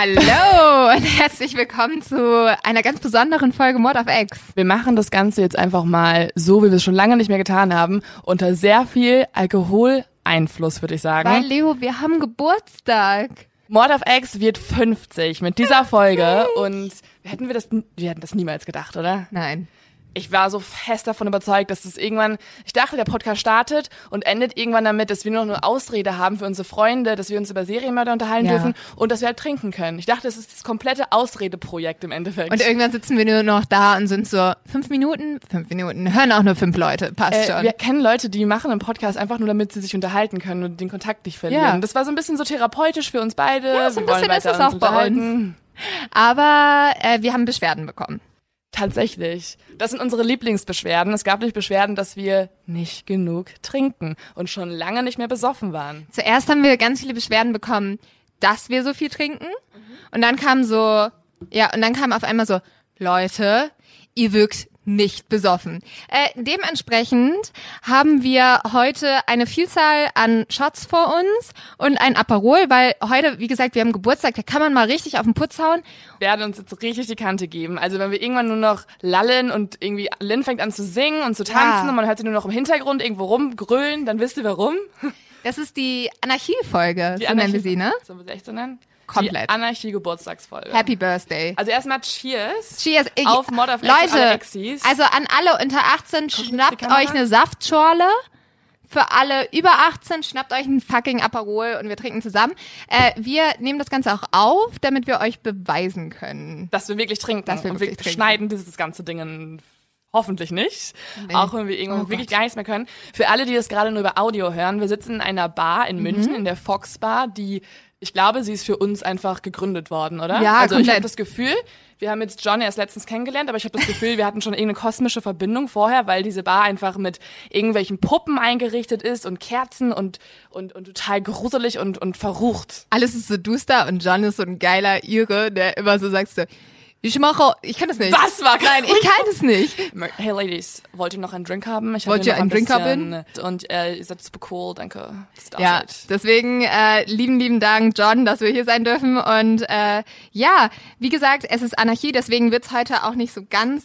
Hallo und herzlich willkommen zu einer ganz besonderen Folge Mord auf X. Wir machen das Ganze jetzt einfach mal so, wie wir es schon lange nicht mehr getan haben, unter sehr viel Alkoholeinfluss, würde ich sagen. Weil Leo, wir haben Geburtstag. Mord of X wird 50 mit dieser Folge und hätten wir das, wir hätten das niemals gedacht, oder? Nein. Ich war so fest davon überzeugt, dass es irgendwann, ich dachte, der Podcast startet und endet irgendwann damit, dass wir nur noch eine Ausrede haben für unsere Freunde, dass wir uns über Serienmörder unterhalten Ja. dürfen und dass wir halt trinken können. Ich dachte, es ist das komplette Ausredeprojekt im Endeffekt. Und irgendwann sitzen wir nur noch da und sind so, fünf Minuten, fünf Minuten, hören auch nur fünf Leute, passt äh, schon. wir kennen Leute, die machen einen Podcast einfach nur, damit sie sich unterhalten können und den Kontakt nicht verlieren. Ja. Das war so ein bisschen so therapeutisch für uns beide. Ja, so ein wir bisschen ist es auch uns bei unterhalten. Aber äh, wir haben Beschwerden bekommen. Tatsächlich. Das sind unsere Lieblingsbeschwerden. Es gab nämlich Beschwerden, dass wir nicht genug trinken und schon lange nicht mehr besoffen waren. Zuerst haben wir ganz viele Beschwerden bekommen, dass wir so viel trinken. Und dann kam so, ja, und dann kam auf einmal so, Leute, ihr wirkt nicht besoffen. Äh, dementsprechend haben wir heute eine Vielzahl an Shots vor uns und ein Aperol, weil heute, wie gesagt, wir haben Geburtstag, da kann man mal richtig auf den Putz hauen. werden uns jetzt richtig die Kante geben. Also wenn wir irgendwann nur noch lallen und irgendwie Lynn fängt an zu singen und zu tanzen Ja. und man hört sie nur noch im Hintergrund irgendwo rumgrölen, dann wisst ihr warum. Das ist die Anarchie-Folge, so nennen wir Anarchie- sie, ne? Sollen wir sie echt so nennen? Komplett. Die Anarchie-Geburtstagsfolge. Happy Birthday. Also erstmal Cheers. Cheers. Ich, Auf Mod of Leute, Exis. also an alle unter 18, die schnappt euch eine Saftschorle. Für alle über 18, schnappt euch ein fucking Aperol und wir trinken zusammen. Äh, wir nehmen das Ganze auch auf, damit wir euch beweisen können. dass wir wirklich trinken. Dass wir wirklich wir trinken. schneiden dieses ganze Ding in Hoffentlich nicht. Nee. Auch wenn wir irgendwann Oh wirklich Gott. gar nichts mehr können. Für alle, die das gerade nur über Audio hören, wir sitzen in einer Bar Mhm. in München, in der Fox Bar, die, ich glaube, sie ist für uns einfach gegründet worden, oder? Ja, Also ich komplett. habe das Gefühl, wir haben jetzt John erst letztens kennengelernt, aber ich habe das Gefühl, wir hatten schon irgendeine kosmische Verbindung vorher, weil diese Bar einfach mit irgendwelchen Puppen eingerichtet ist und Kerzen und, und, und total gruselig und, und verrucht. Alles ist so duster und John ist so ein geiler Ire, der immer so sagt so, ich mache, ich kann das nicht. Das war Nein, ich kann es nicht. Hey Ladies, wollt ihr noch einen Drink haben? Ich Wollt ihr einen Drink bisschen- Und äh, ihr seid super cool, danke. Das Ja, halt. deswegen äh, lieben, lieben Dank, John, dass wir hier sein dürfen. Und äh, ja, wie gesagt, es ist Anarchie, deswegen wird's heute auch nicht so ganz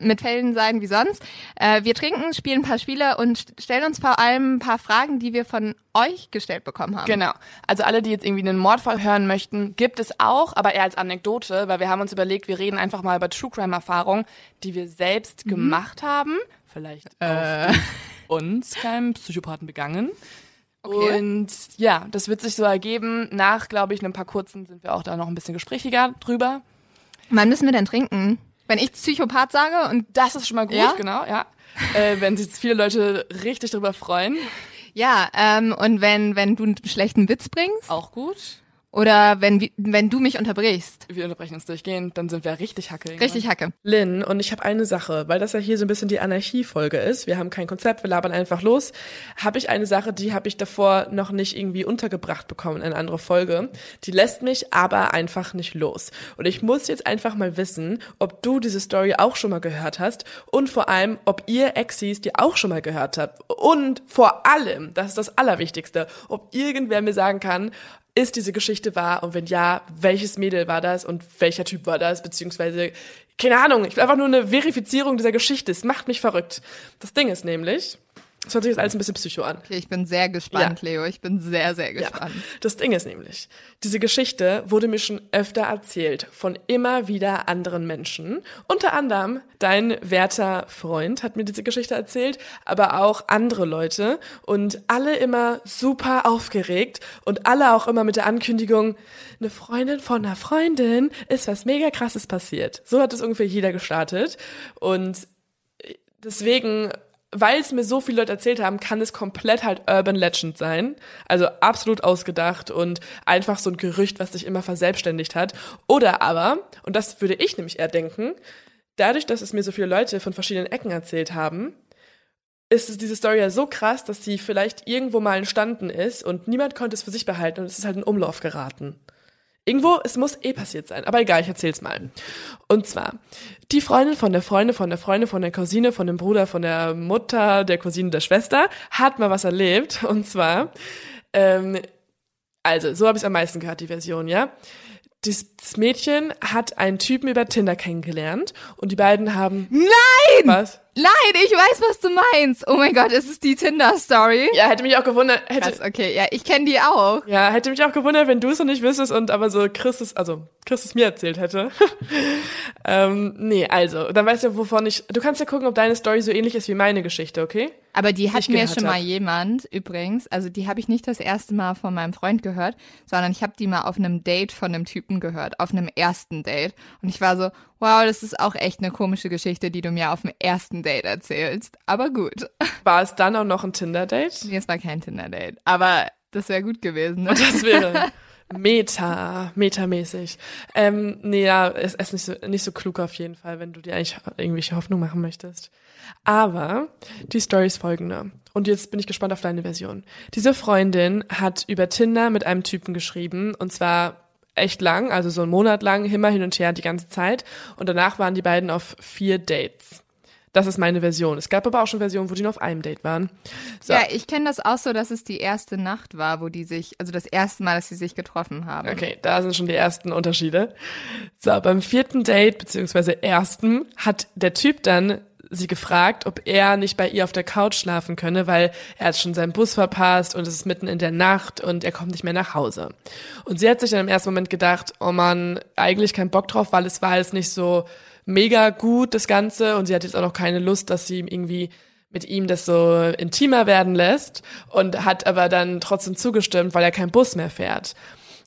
mit Fällen sein wie sonst. Äh, wir trinken, spielen ein paar Spiele und st- stellen uns vor allem ein paar Fragen, die wir von euch gestellt bekommen haben. Genau. Also alle, die jetzt irgendwie einen Mordfall hören möchten, gibt es auch, aber eher als Anekdote, weil wir haben uns überlegt, wir reden einfach mal über True Crime Erfahrungen, die wir selbst Mhm. gemacht haben. Vielleicht Äh. auch uns keinem Psychopathen begangen. Okay. Und ja, das wird sich so ergeben. Nach, glaube ich, ein paar kurzen sind wir auch da noch ein bisschen gesprächiger drüber. Wann müssen wir denn trinken? Wenn ich Psychopath sage und Das ist schon mal gut, Ja? genau, ja. Äh, wenn sich jetzt viele Leute richtig drüber freuen, ja, ähm, und wenn wenn du einen schlechten Witz bringst auch gut. Oder wenn, wenn du mich unterbrichst. Wir unterbrechen uns durchgehend, dann sind wir richtig hacke. Richtig hacke. Lynn, und ich habe eine Sache, weil das ja hier so ein bisschen die Anarchie-Folge ist. Wir haben kein Konzept, wir labern einfach los. Habe ich eine Sache, die habe ich davor noch nicht irgendwie untergebracht bekommen in eine andere Folge. Die lässt mich aber einfach nicht los. Und ich muss jetzt einfach mal wissen, ob du diese Story auch schon mal gehört hast und vor allem, ob ihr Exis die auch schon mal gehört habt. Und vor allem, das ist das Allerwichtigste, ob irgendwer mir sagen kann, ist diese Geschichte wahr und wenn ja, welches Mädel war das und welcher Typ war das, beziehungsweise, keine Ahnung, ich will einfach nur eine Verifizierung dieser Geschichte. Es macht mich verrückt. Das Ding ist nämlich, das hört sich jetzt alles ein bisschen psycho an. Okay, ich bin sehr gespannt, ja. Leo. Ich bin sehr, sehr gespannt. Ja. Das Ding ist nämlich, diese Geschichte wurde mir schon öfter erzählt von immer wieder anderen Menschen. Unter anderem dein werter Freund hat mir diese Geschichte erzählt, aber auch andere Leute und alle immer super aufgeregt und alle auch immer mit der Ankündigung, eine Freundin von einer Freundin ist was mega krasses passiert. So hat es ungefähr jeder gestartet und deswegen weil es mir so viele Leute erzählt haben, kann es komplett halt Urban Legend sein. Also absolut ausgedacht und einfach so ein Gerücht, was sich immer verselbstständigt hat. Oder aber, und das würde ich nämlich eher denken, dadurch, dass es mir so viele Leute von verschiedenen Ecken erzählt haben, ist diese Story ja so krass, dass sie vielleicht irgendwo mal entstanden ist und niemand konnte es für sich behalten und es ist halt in Umlauf geraten. Irgendwo, es muss eh passiert sein. Aber egal, ich erzähl's mal. Und zwar, die Freundin von der Freundin, von der Freundin, von der Cousine, von dem Bruder, von der Mutter, der Cousine, der Schwester, hat mal was erlebt. Und zwar, ähm, also, so habe ich am meisten gehört, die Version, ja. Das Mädchen hat einen Typen über Tinder kennengelernt und die beiden haben. Nein! Was? Nein, ich weiß, was du meinst. Oh mein Gott, ist es die Tinder-Story? Ja, hätte mich auch gewundert. Hätte, Krass, okay, ja, ich kenne die auch. Ja, hätte mich auch gewundert, wenn du es noch nicht wüsstest und aber so Christus, also Christus mir erzählt hätte. ähm, nee, also, dann weißt du, wovon ich. Du kannst ja gucken, ob deine Story so ähnlich ist wie meine Geschichte, okay? Aber die hat mir schon hab. mal jemand übrigens, also die habe ich nicht das erste Mal von meinem Freund gehört, sondern ich habe die mal auf einem Date von einem Typen gehört, auf einem ersten Date. Und ich war so, wow, das ist auch echt eine komische Geschichte, die du mir auf dem ersten Date erzählst. Aber gut. War es dann auch noch ein Tinder-Date? Nee, es war kein Tinder-Date. Aber das wäre gut gewesen. Ne? Das wäre meta, metamäßig. Ähm, nee, ja, es ist nicht so, nicht so klug auf jeden Fall, wenn du dir eigentlich irgendwelche Hoffnung machen möchtest. Aber die Story ist folgende. Und jetzt bin ich gespannt auf deine Version. Diese Freundin hat über Tinder mit einem Typen geschrieben, und zwar echt lang, also so einen Monat lang, immer hin und her die ganze Zeit. Und danach waren die beiden auf vier Dates. Das ist meine Version. Es gab aber auch schon Versionen, wo die nur auf einem Date waren. So. Ja, ich kenne das auch so, dass es die erste Nacht war, wo die sich, also das erste Mal, dass sie sich getroffen haben. Okay, da sind schon die ersten Unterschiede. So, beim vierten Date, beziehungsweise ersten, hat der Typ dann sie gefragt, ob er nicht bei ihr auf der Couch schlafen könne, weil er hat schon seinen Bus verpasst und es ist mitten in der Nacht und er kommt nicht mehr nach Hause. Und sie hat sich dann im ersten Moment gedacht, oh man, eigentlich kein Bock drauf, weil es war jetzt nicht so mega gut, das Ganze, und sie hat jetzt auch noch keine Lust, dass sie irgendwie mit ihm das so intimer werden lässt und hat aber dann trotzdem zugestimmt, weil er kein Bus mehr fährt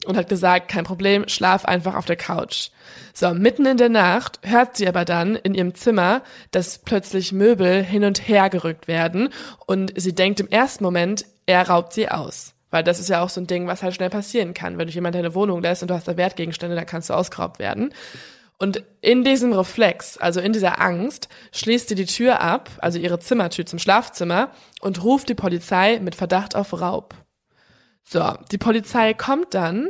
und hat gesagt, kein Problem, schlaf einfach auf der Couch. So, mitten in der Nacht hört sie aber dann in ihrem Zimmer, dass plötzlich Möbel hin und her gerückt werden und sie denkt im ersten Moment, er raubt sie aus. Weil das ist ja auch so ein Ding, was halt schnell passieren kann. Wenn du jemand deine Wohnung lässt und du hast da Wertgegenstände, dann kannst du ausgeraubt werden. Und in diesem Reflex, also in dieser Angst, schließt sie die Tür ab, also ihre Zimmertür zum Schlafzimmer und ruft die Polizei mit Verdacht auf Raub. So, die Polizei kommt dann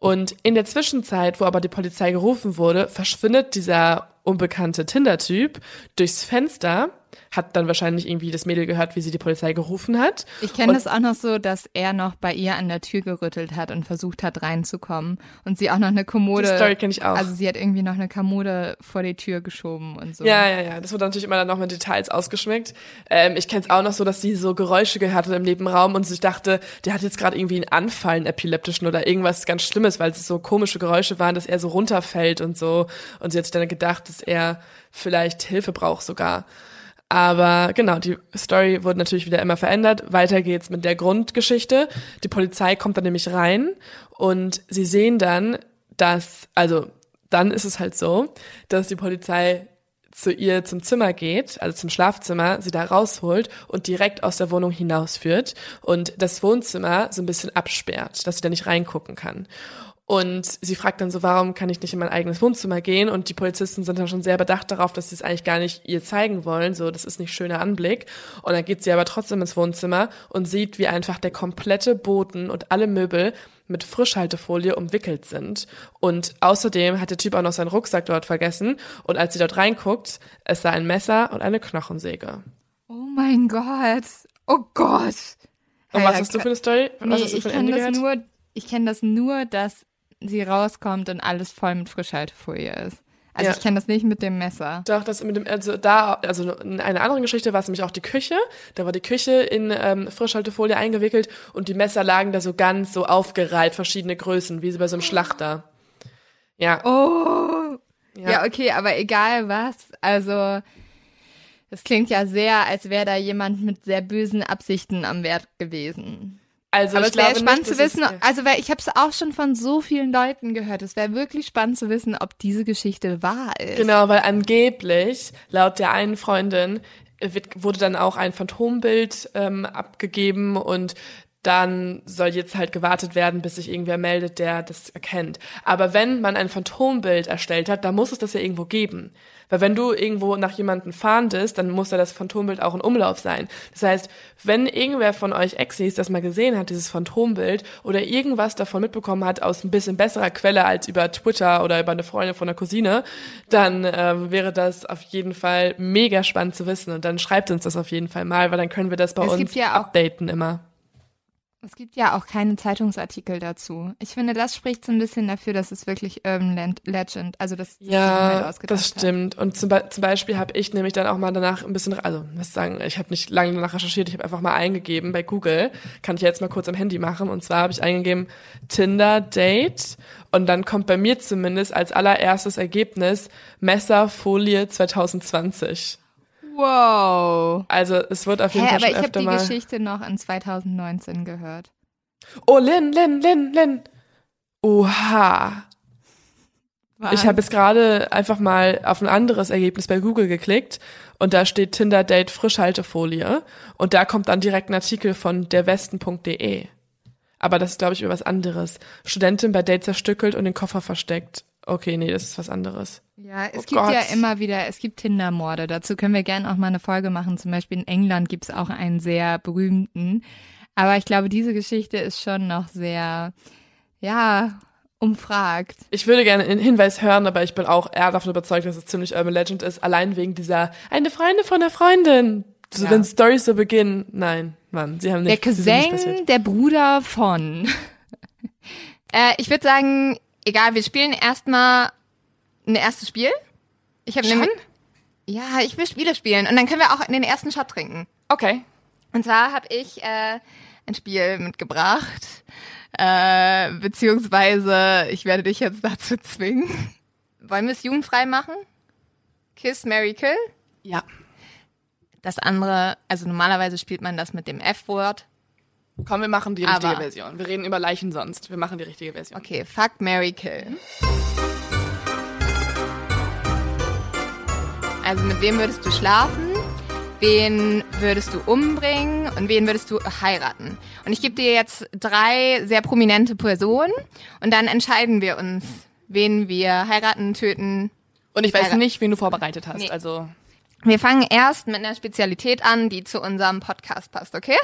und in der Zwischenzeit, wo aber die Polizei gerufen wurde, verschwindet dieser unbekannte Tinder-Typ durchs Fenster hat dann wahrscheinlich irgendwie das Mädel gehört, wie sie die Polizei gerufen hat. Ich kenne das auch noch so, dass er noch bei ihr an der Tür gerüttelt hat und versucht hat reinzukommen und sie auch noch eine Kommode. Die Story kenne ich auch. Also sie hat irgendwie noch eine Kommode vor die Tür geschoben und so. Ja, ja, ja. Das wird natürlich immer dann noch mit Details ausgeschmückt. Ähm, ich kenne es auch noch so, dass sie so Geräusche gehört hat im Nebenraum und sich dachte, der hat jetzt gerade irgendwie einen Anfall, einen epileptischen oder irgendwas ganz Schlimmes, weil es so komische Geräusche waren, dass er so runterfällt und so. Und sie hat sich dann gedacht, er vielleicht Hilfe braucht sogar. Aber genau, die Story wurde natürlich wieder immer verändert. Weiter geht's mit der Grundgeschichte. Die Polizei kommt dann nämlich rein und sie sehen dann, dass, also dann ist es halt so, dass die Polizei zu ihr zum Zimmer geht, also zum Schlafzimmer, sie da rausholt und direkt aus der Wohnung hinausführt und das Wohnzimmer so ein bisschen absperrt, dass sie da nicht reingucken kann. Und sie fragt dann so, warum kann ich nicht in mein eigenes Wohnzimmer gehen? Und die Polizisten sind dann schon sehr bedacht darauf, dass sie es eigentlich gar nicht ihr zeigen wollen. So, das ist nicht schöner Anblick. Und dann geht sie aber trotzdem ins Wohnzimmer und sieht, wie einfach der komplette Boden und alle Möbel mit Frischhaltefolie umwickelt sind. Und außerdem hat der Typ auch noch seinen Rucksack dort vergessen. Und als sie dort reinguckt, ist da ein Messer und eine Knochensäge. Oh mein Gott. Oh Gott. Und was hast du für eine Story? Was Nee, hast du ich für ein kenne Ende das gehört? nur, ich kenne das nur, dass sie rauskommt und alles voll mit Frischhaltefolie ist. Also Ja. ich kenne das nicht mit dem Messer. Doch, das mit dem, also da, also in einer anderen Geschichte war es nämlich auch die Küche. Da war die Küche in ähm, Frischhaltefolie eingewickelt und die Messer lagen da so ganz so aufgereiht, verschiedene Größen, wie bei so einem Schlachter. Ja, Oh. ja. Ja, okay, aber egal was. Also das klingt ja sehr, als wäre da jemand mit sehr bösen Absichten am Werk gewesen. Also aber ich es wäre spannend nicht, zu wissen, also weil ich habe es auch schon von so vielen Leuten gehört. Es wäre wirklich spannend zu wissen, ob diese Geschichte wahr ist. Genau, weil angeblich, laut der einen Freundin, äh, wird, wurde dann auch ein Phantombild ähm, abgegeben und dann soll jetzt halt gewartet werden, bis sich irgendwer meldet, der das erkennt. Aber wenn man ein Phantombild erstellt hat, dann muss es das ja irgendwo geben. Weil wenn du irgendwo nach jemandem fahndest, dann muss ja das Phantombild auch in Umlauf sein. Das heißt, wenn irgendwer von euch Exis das mal gesehen hat, dieses Phantombild, oder irgendwas davon mitbekommen hat aus ein bisschen besserer Quelle als über Twitter oder über eine Freundin von einer Cousine, dann ähm, wäre das auf jeden Fall mega spannend zu wissen. Und dann schreibt uns das auf jeden Fall mal, weil dann können wir das bei Es uns ja updaten immer. Es gibt ja auch keine Zeitungsartikel dazu. Ich finde, das spricht so ein bisschen dafür, dass es wirklich Urban Land- Legend, also das, das Ja, ausgedacht das stimmt. Und zum, Be zum Beispiel habe ich nämlich dann auch mal danach ein bisschen, also muss sagen, ich habe nicht lange danach recherchiert, ich habe einfach mal eingegeben bei Google, kann ich jetzt mal kurz am Handy machen. Und zwar habe ich eingegeben Tinder Date und dann kommt bei mir zumindest als allererstes Ergebnis Messerfolie 2020. Wow. Also es wird auf jeden Hä, Fall aber schon ich habe die. Geschichte noch in 2019 gehört. Oh, Lin, Lin, Lin, Lin. Oha. Ich habe jetzt gerade einfach mal auf ein anderes Ergebnis bei Google geklickt und da steht Tinder Date Frischhaltefolie und da kommt dann direkt ein Artikel von derwesten.de. Aber das ist, glaube ich, über was anderes. Studentin bei Date zerstückelt und den Koffer versteckt. Okay, nee, das ist was anderes. Ja, es Oh gibt ja Gott. immer wieder, es gibt Tinder-Morde. Dazu können wir gerne auch mal eine Folge machen. Zum Beispiel in England gibt es auch einen sehr berühmten. Aber ich glaube, diese Geschichte ist schon noch sehr, ja, umfragt. Ich würde gerne einen Hinweis hören, aber ich bin auch eher davon überzeugt, dass es ziemlich Urban Legend ist. Allein wegen dieser eine Freundin von einer Freundin. So, Ja. Wenn Stories so beginnen. Nein, Mann, sie haben nicht. Der sind nicht. Cousin, der Bruder von. äh, ich würde sagen, egal, wir spielen erstmal ein erstes Spiel. Ich habe nämlich. Ja, ich will Spiele spielen und dann können wir auch den ersten Shot trinken. Okay. Und zwar habe ich äh, ein Spiel mitgebracht, äh, beziehungsweise ich werde dich jetzt dazu zwingen. Wollen wir es jugendfrei machen? Kiss, Mary Kill. Ja. Das andere, also normalerweise spielt man das mit dem F-Wort. Komm, wir machen die richtige Aber- Version. Wir reden über Leichen sonst. Wir machen die richtige Version. Okay, fuck, Mary Kill. Also mit wem würdest du schlafen? Wen würdest du umbringen und wen würdest du heiraten? Und ich gebe dir jetzt drei sehr prominente Personen und dann entscheiden wir uns, wen wir heiraten, töten. Und ich weiß nicht, wen du vorbereitet hast. Nee. Also Wir fangen erst mit einer Spezialität an, die zu unserem Podcast passt, okay?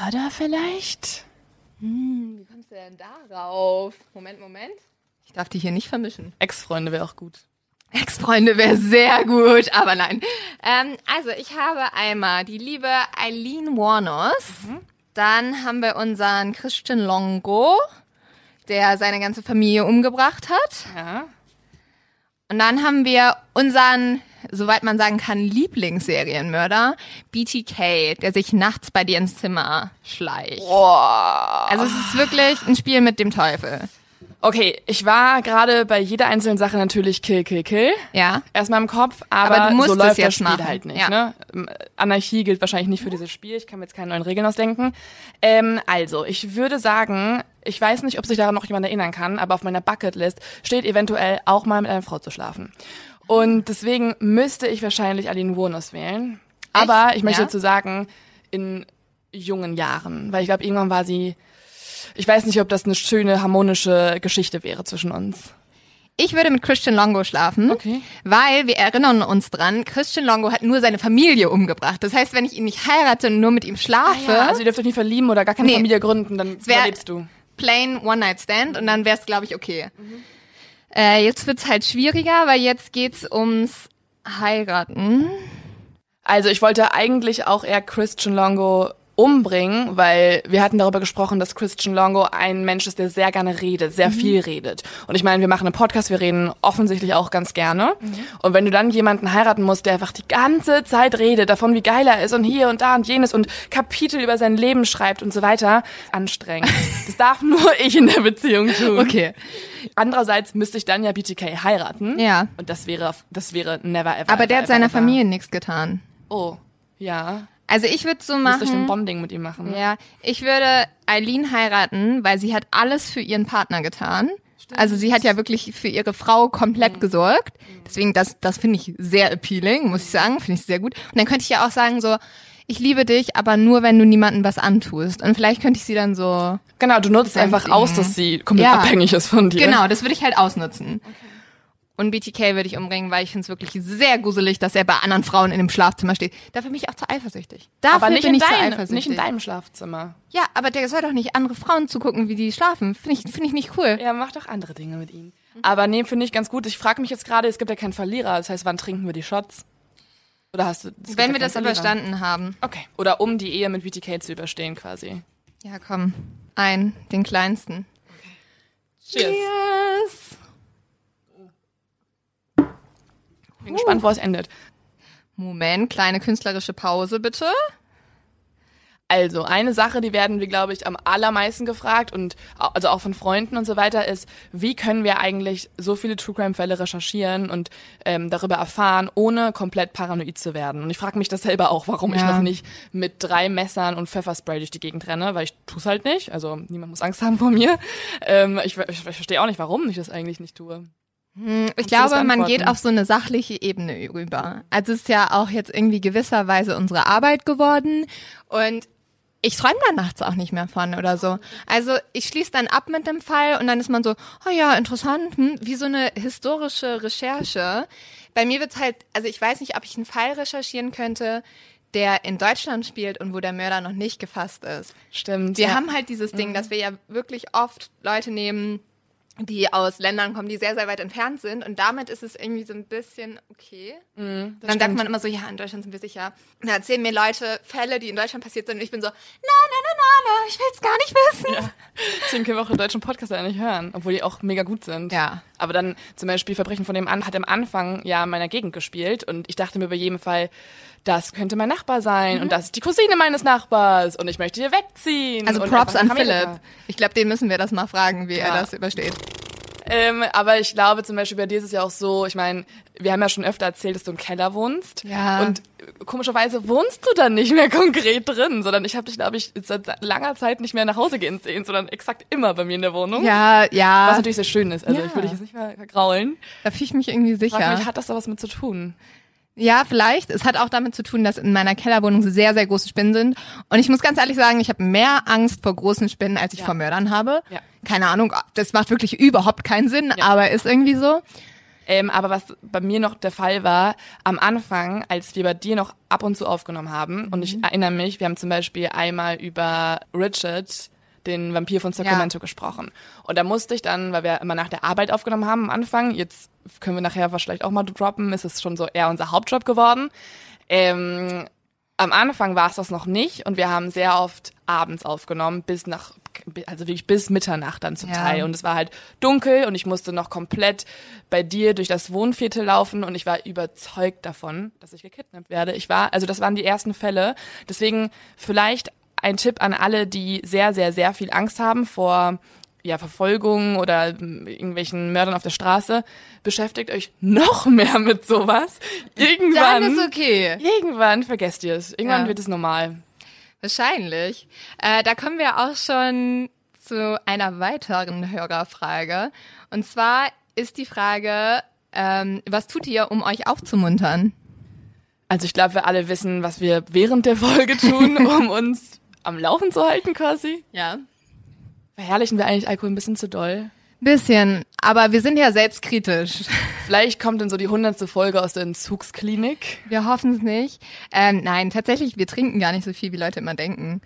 Mörder vielleicht? Wie kommst du denn darauf? Moment, Moment. Ich darf die hier nicht vermischen. Ex-Freunde wäre auch gut. Ex-Freunde wäre sehr gut, aber nein. Ähm, also ich habe einmal die liebe Eileen Warnos. Dann haben wir unseren Christian Longo, der seine ganze Familie umgebracht hat. Ja. Und dann haben wir unseren, soweit man sagen kann, Lieblingsserienmörder, BTK, der sich nachts bei dir ins Zimmer schleicht. Boah. Also es ist wirklich ein Spiel mit dem Teufel. Okay, ich war gerade bei jeder einzelnen Sache natürlich Kill, Kill, Kill. Ja. Erstmal im Kopf, aber, Aber du musst so es läuft das Spiel machen. halt nicht. Ja. Ne? Ähm, Anarchie gilt wahrscheinlich nicht für dieses Spiel. Ich kann mir jetzt keine neuen Regeln ausdenken. Ähm, also, ich würde sagen, ich weiß nicht, ob sich daran noch jemand erinnern kann, aber auf meiner Bucketlist steht eventuell auch mal mit einer Frau zu schlafen. Und deswegen müsste ich wahrscheinlich Aline Wurnos wählen. Aber Echt? ich möchte Ja? dazu sagen, in jungen Jahren. Weil ich glaube, irgendwann war sie. Ich weiß nicht, ob das eine schöne, harmonische Geschichte wäre zwischen uns. Ich würde mit Christian Longo schlafen, Okay. weil wir erinnern uns dran, Christian Longo hat nur seine Familie umgebracht. Das heißt, wenn ich ihn nicht heirate und nur mit ihm schlafe, Ja, also ihr dürft euch nicht verlieben oder gar keine Nee. Familie gründen, dann überlebst du. plain One-Night-Stand und dann wäre es, glaube ich, okay. Äh, jetzt wird's halt schwieriger, weil jetzt geht's ums Heiraten. Also ich wollte eigentlich auch eher Christian Longo umbringen, weil wir hatten darüber gesprochen, dass Christian Longo ein Mensch ist, der sehr gerne redet, sehr viel redet. Und ich meine, wir machen einen Podcast, wir reden offensichtlich auch ganz gerne. Und wenn du dann jemanden heiraten musst, der einfach die ganze Zeit redet, davon wie geil er ist und hier und da und jenes und Kapitel über sein Leben schreibt und so weiter, anstrengend. das darf nur ich in der Beziehung tun. Okay. Andererseits müsste ich dann ja BTK heiraten. Ja. Und das wäre, das wäre never ever. Aber der ever, hat seiner ever. Familie nichts getan. Oh, ja. Also ich würde so Müsste ich ein machen. Bonding mit ihm machen. Ja, ich würde Eileen heiraten, weil sie hat alles für ihren Partner getan. Also sie hat ja wirklich für ihre Frau komplett gesorgt. Deswegen, das, das finde ich sehr appealing, muss ich sagen. Finde ich sehr gut. Und dann könnte ich ja auch sagen so, ich liebe dich, aber nur, wenn du niemandem was antust. Und vielleicht könnte ich sie dann so, Genau, du nutzt einfach aus, dass sie komplett Ja. abhängig ist von dir. genau, das würde ich halt ausnutzen. Und BTK würde ich umbringen, weil ich finde es wirklich sehr gruselig, dass er bei anderen Frauen in dem Schlafzimmer steht. Dafür bin ich auch zu eifersüchtig. Dafür Aber nicht bin in, ich zu dein, eifersüchtig. nicht in deinem Schlafzimmer. Ja, aber der soll doch nicht andere Frauen zugucken, wie die schlafen. Finde ich, finde ich nicht cool. Ja, mach doch andere Dinge mit ihm. Aber nee, finde ich ganz gut. Ich frage mich jetzt gerade, es gibt ja keinen Verlierer. Das heißt, wann trinken wir die Shots? Oder hast du... Wenn ja wir das Verlierer. überstanden haben. Okay. Oder um die Ehe mit BTK zu überstehen quasi. Ja, komm. Ein, den kleinsten. Cheers. Yes. Bin gespannt, wo es endet. Moment, kleine künstlerische Pause bitte. Also, eine Sache, die werden wir, glaube ich, am allermeisten gefragt und also auch von Freunden und so weiter, ist, wie können wir eigentlich so viele True Crime-Fälle recherchieren und ähm, darüber erfahren, ohne komplett paranoid zu werden. Und ich frage mich das selber auch, warum ich Ja. noch nicht mit drei Messern und Pfefferspray durch die Gegend renne, weil ich tu's halt nicht. Also niemand muss Angst haben vor mir. Ähm, ich ich, ich verstehe auch nicht, warum ich das eigentlich nicht tue. Hm, Ich glaube, man geht auf so eine sachliche Ebene rüber. Also es ist ja auch jetzt irgendwie gewisserweise unsere Arbeit geworden und ich träume da nachts auch nicht mehr von oder so. Also ich schließe dann ab mit dem Fall und dann ist man so, oh ja, interessant, hm, wie so eine historische Recherche. Bei mir wird's halt, also ich weiß nicht, ob ich einen Fall recherchieren könnte, der in Deutschland spielt und wo der Mörder noch nicht gefasst ist. Stimmt. Wir ja. haben halt dieses Ding, dass wir ja wirklich oft Leute nehmen, die aus Ländern kommen, die sehr, sehr weit entfernt sind. Und damit ist es irgendwie so ein bisschen okay. Dann sagt stimmt. man immer so, ja, in Deutschland sind wir sicher. Und dann erzählen mir Leute Fälle, die in Deutschland passiert sind. Und ich bin so, na, na, na, na, na, ich will's gar nicht wissen. Deswegen können wir auch den deutschen Podcast ja nicht hören, obwohl die auch mega gut sind. Ja. Aber dann zum Beispiel Verbrechen von dem an hat am Anfang ja in meiner Gegend gespielt und ich dachte mir bei jedem Fall, das könnte mein Nachbar sein und das ist die Cousine meines Nachbars und ich möchte hier wegziehen. Also Props an. Philipp. Ich glaube, den müssen wir das mal fragen, wie er Ja. das übersteht. Ähm, aber ich glaube zum Beispiel bei dir ist es ja auch so, ich meine, wir haben ja schon öfter erzählt, dass du im Keller wohnst. Ja. Und äh, komischerweise wohnst du dann nicht mehr konkret drin, sondern ich habe dich, glaube ich, seit langer Zeit nicht mehr nach Hause gehen sehen, sondern exakt immer bei mir in der Wohnung. Ja, ja. Was natürlich sehr schön ist. Also Ja. ich will dich jetzt nicht mehr vergraulen. da fühle ich mich irgendwie Frag sicher. mich, hat das da was mit zu tun? Ja, vielleicht. Es hat auch damit zu tun, dass in meiner Kellerwohnung sehr, sehr große Spinnen sind. Und ich muss ganz ehrlich sagen, ich habe mehr Angst vor großen Spinnen, als ich Ja. vor Mördern habe. Ja. Keine Ahnung, das macht wirklich überhaupt keinen Sinn, Ja. aber ist irgendwie so. Ähm, aber was bei mir noch der Fall war, am Anfang, als wir bei dir noch ab und zu aufgenommen haben, und Mhm. ich erinnere mich, wir haben zum Beispiel einmal über Richard, den Vampir von Sacramento, gesprochen. Und da musste ich dann, weil wir immer nach der Arbeit aufgenommen haben am Anfang, jetzt können wir nachher vielleicht auch mal droppen, ist es schon so eher unser Hauptjob geworden. Ähm, am Anfang war es das noch nicht und wir haben sehr oft abends aufgenommen, bis nach, also wirklich bis Mitternacht dann zum Ja. Teil. Und es war halt dunkel und ich musste noch komplett bei dir durch das Wohnviertel laufen und ich war überzeugt davon, dass ich gekidnappt werde. Ich war, also das waren die ersten Fälle. Deswegen vielleicht ein Tipp an alle, die sehr, sehr, sehr viel Angst haben vor ja, Verfolgung oder irgendwelchen Mördern auf der Straße, beschäftigt euch noch mehr mit sowas. Irgendwann, Dann ist okay. irgendwann vergesst ihr es. Irgendwann Ja. wird es normal. Wahrscheinlich. Äh, da kommen wir auch schon zu einer weiteren Hörerfrage. Und zwar ist die Frage, Ähm, was tut ihr, um euch aufzumuntern? Also ich glaube, wir alle wissen, was wir während der Folge tun, um uns am Laufen zu halten quasi. Ja. Verherrlichen wir eigentlich Alkohol ein bisschen zu doll? Bisschen, aber wir sind ja selbstkritisch. Vielleicht kommt dann so die hundertste Folge aus der Entzugsklinik. Wir hoffen es nicht. Ähm, nein, tatsächlich, wir trinken gar nicht so viel, wie Leute immer denken.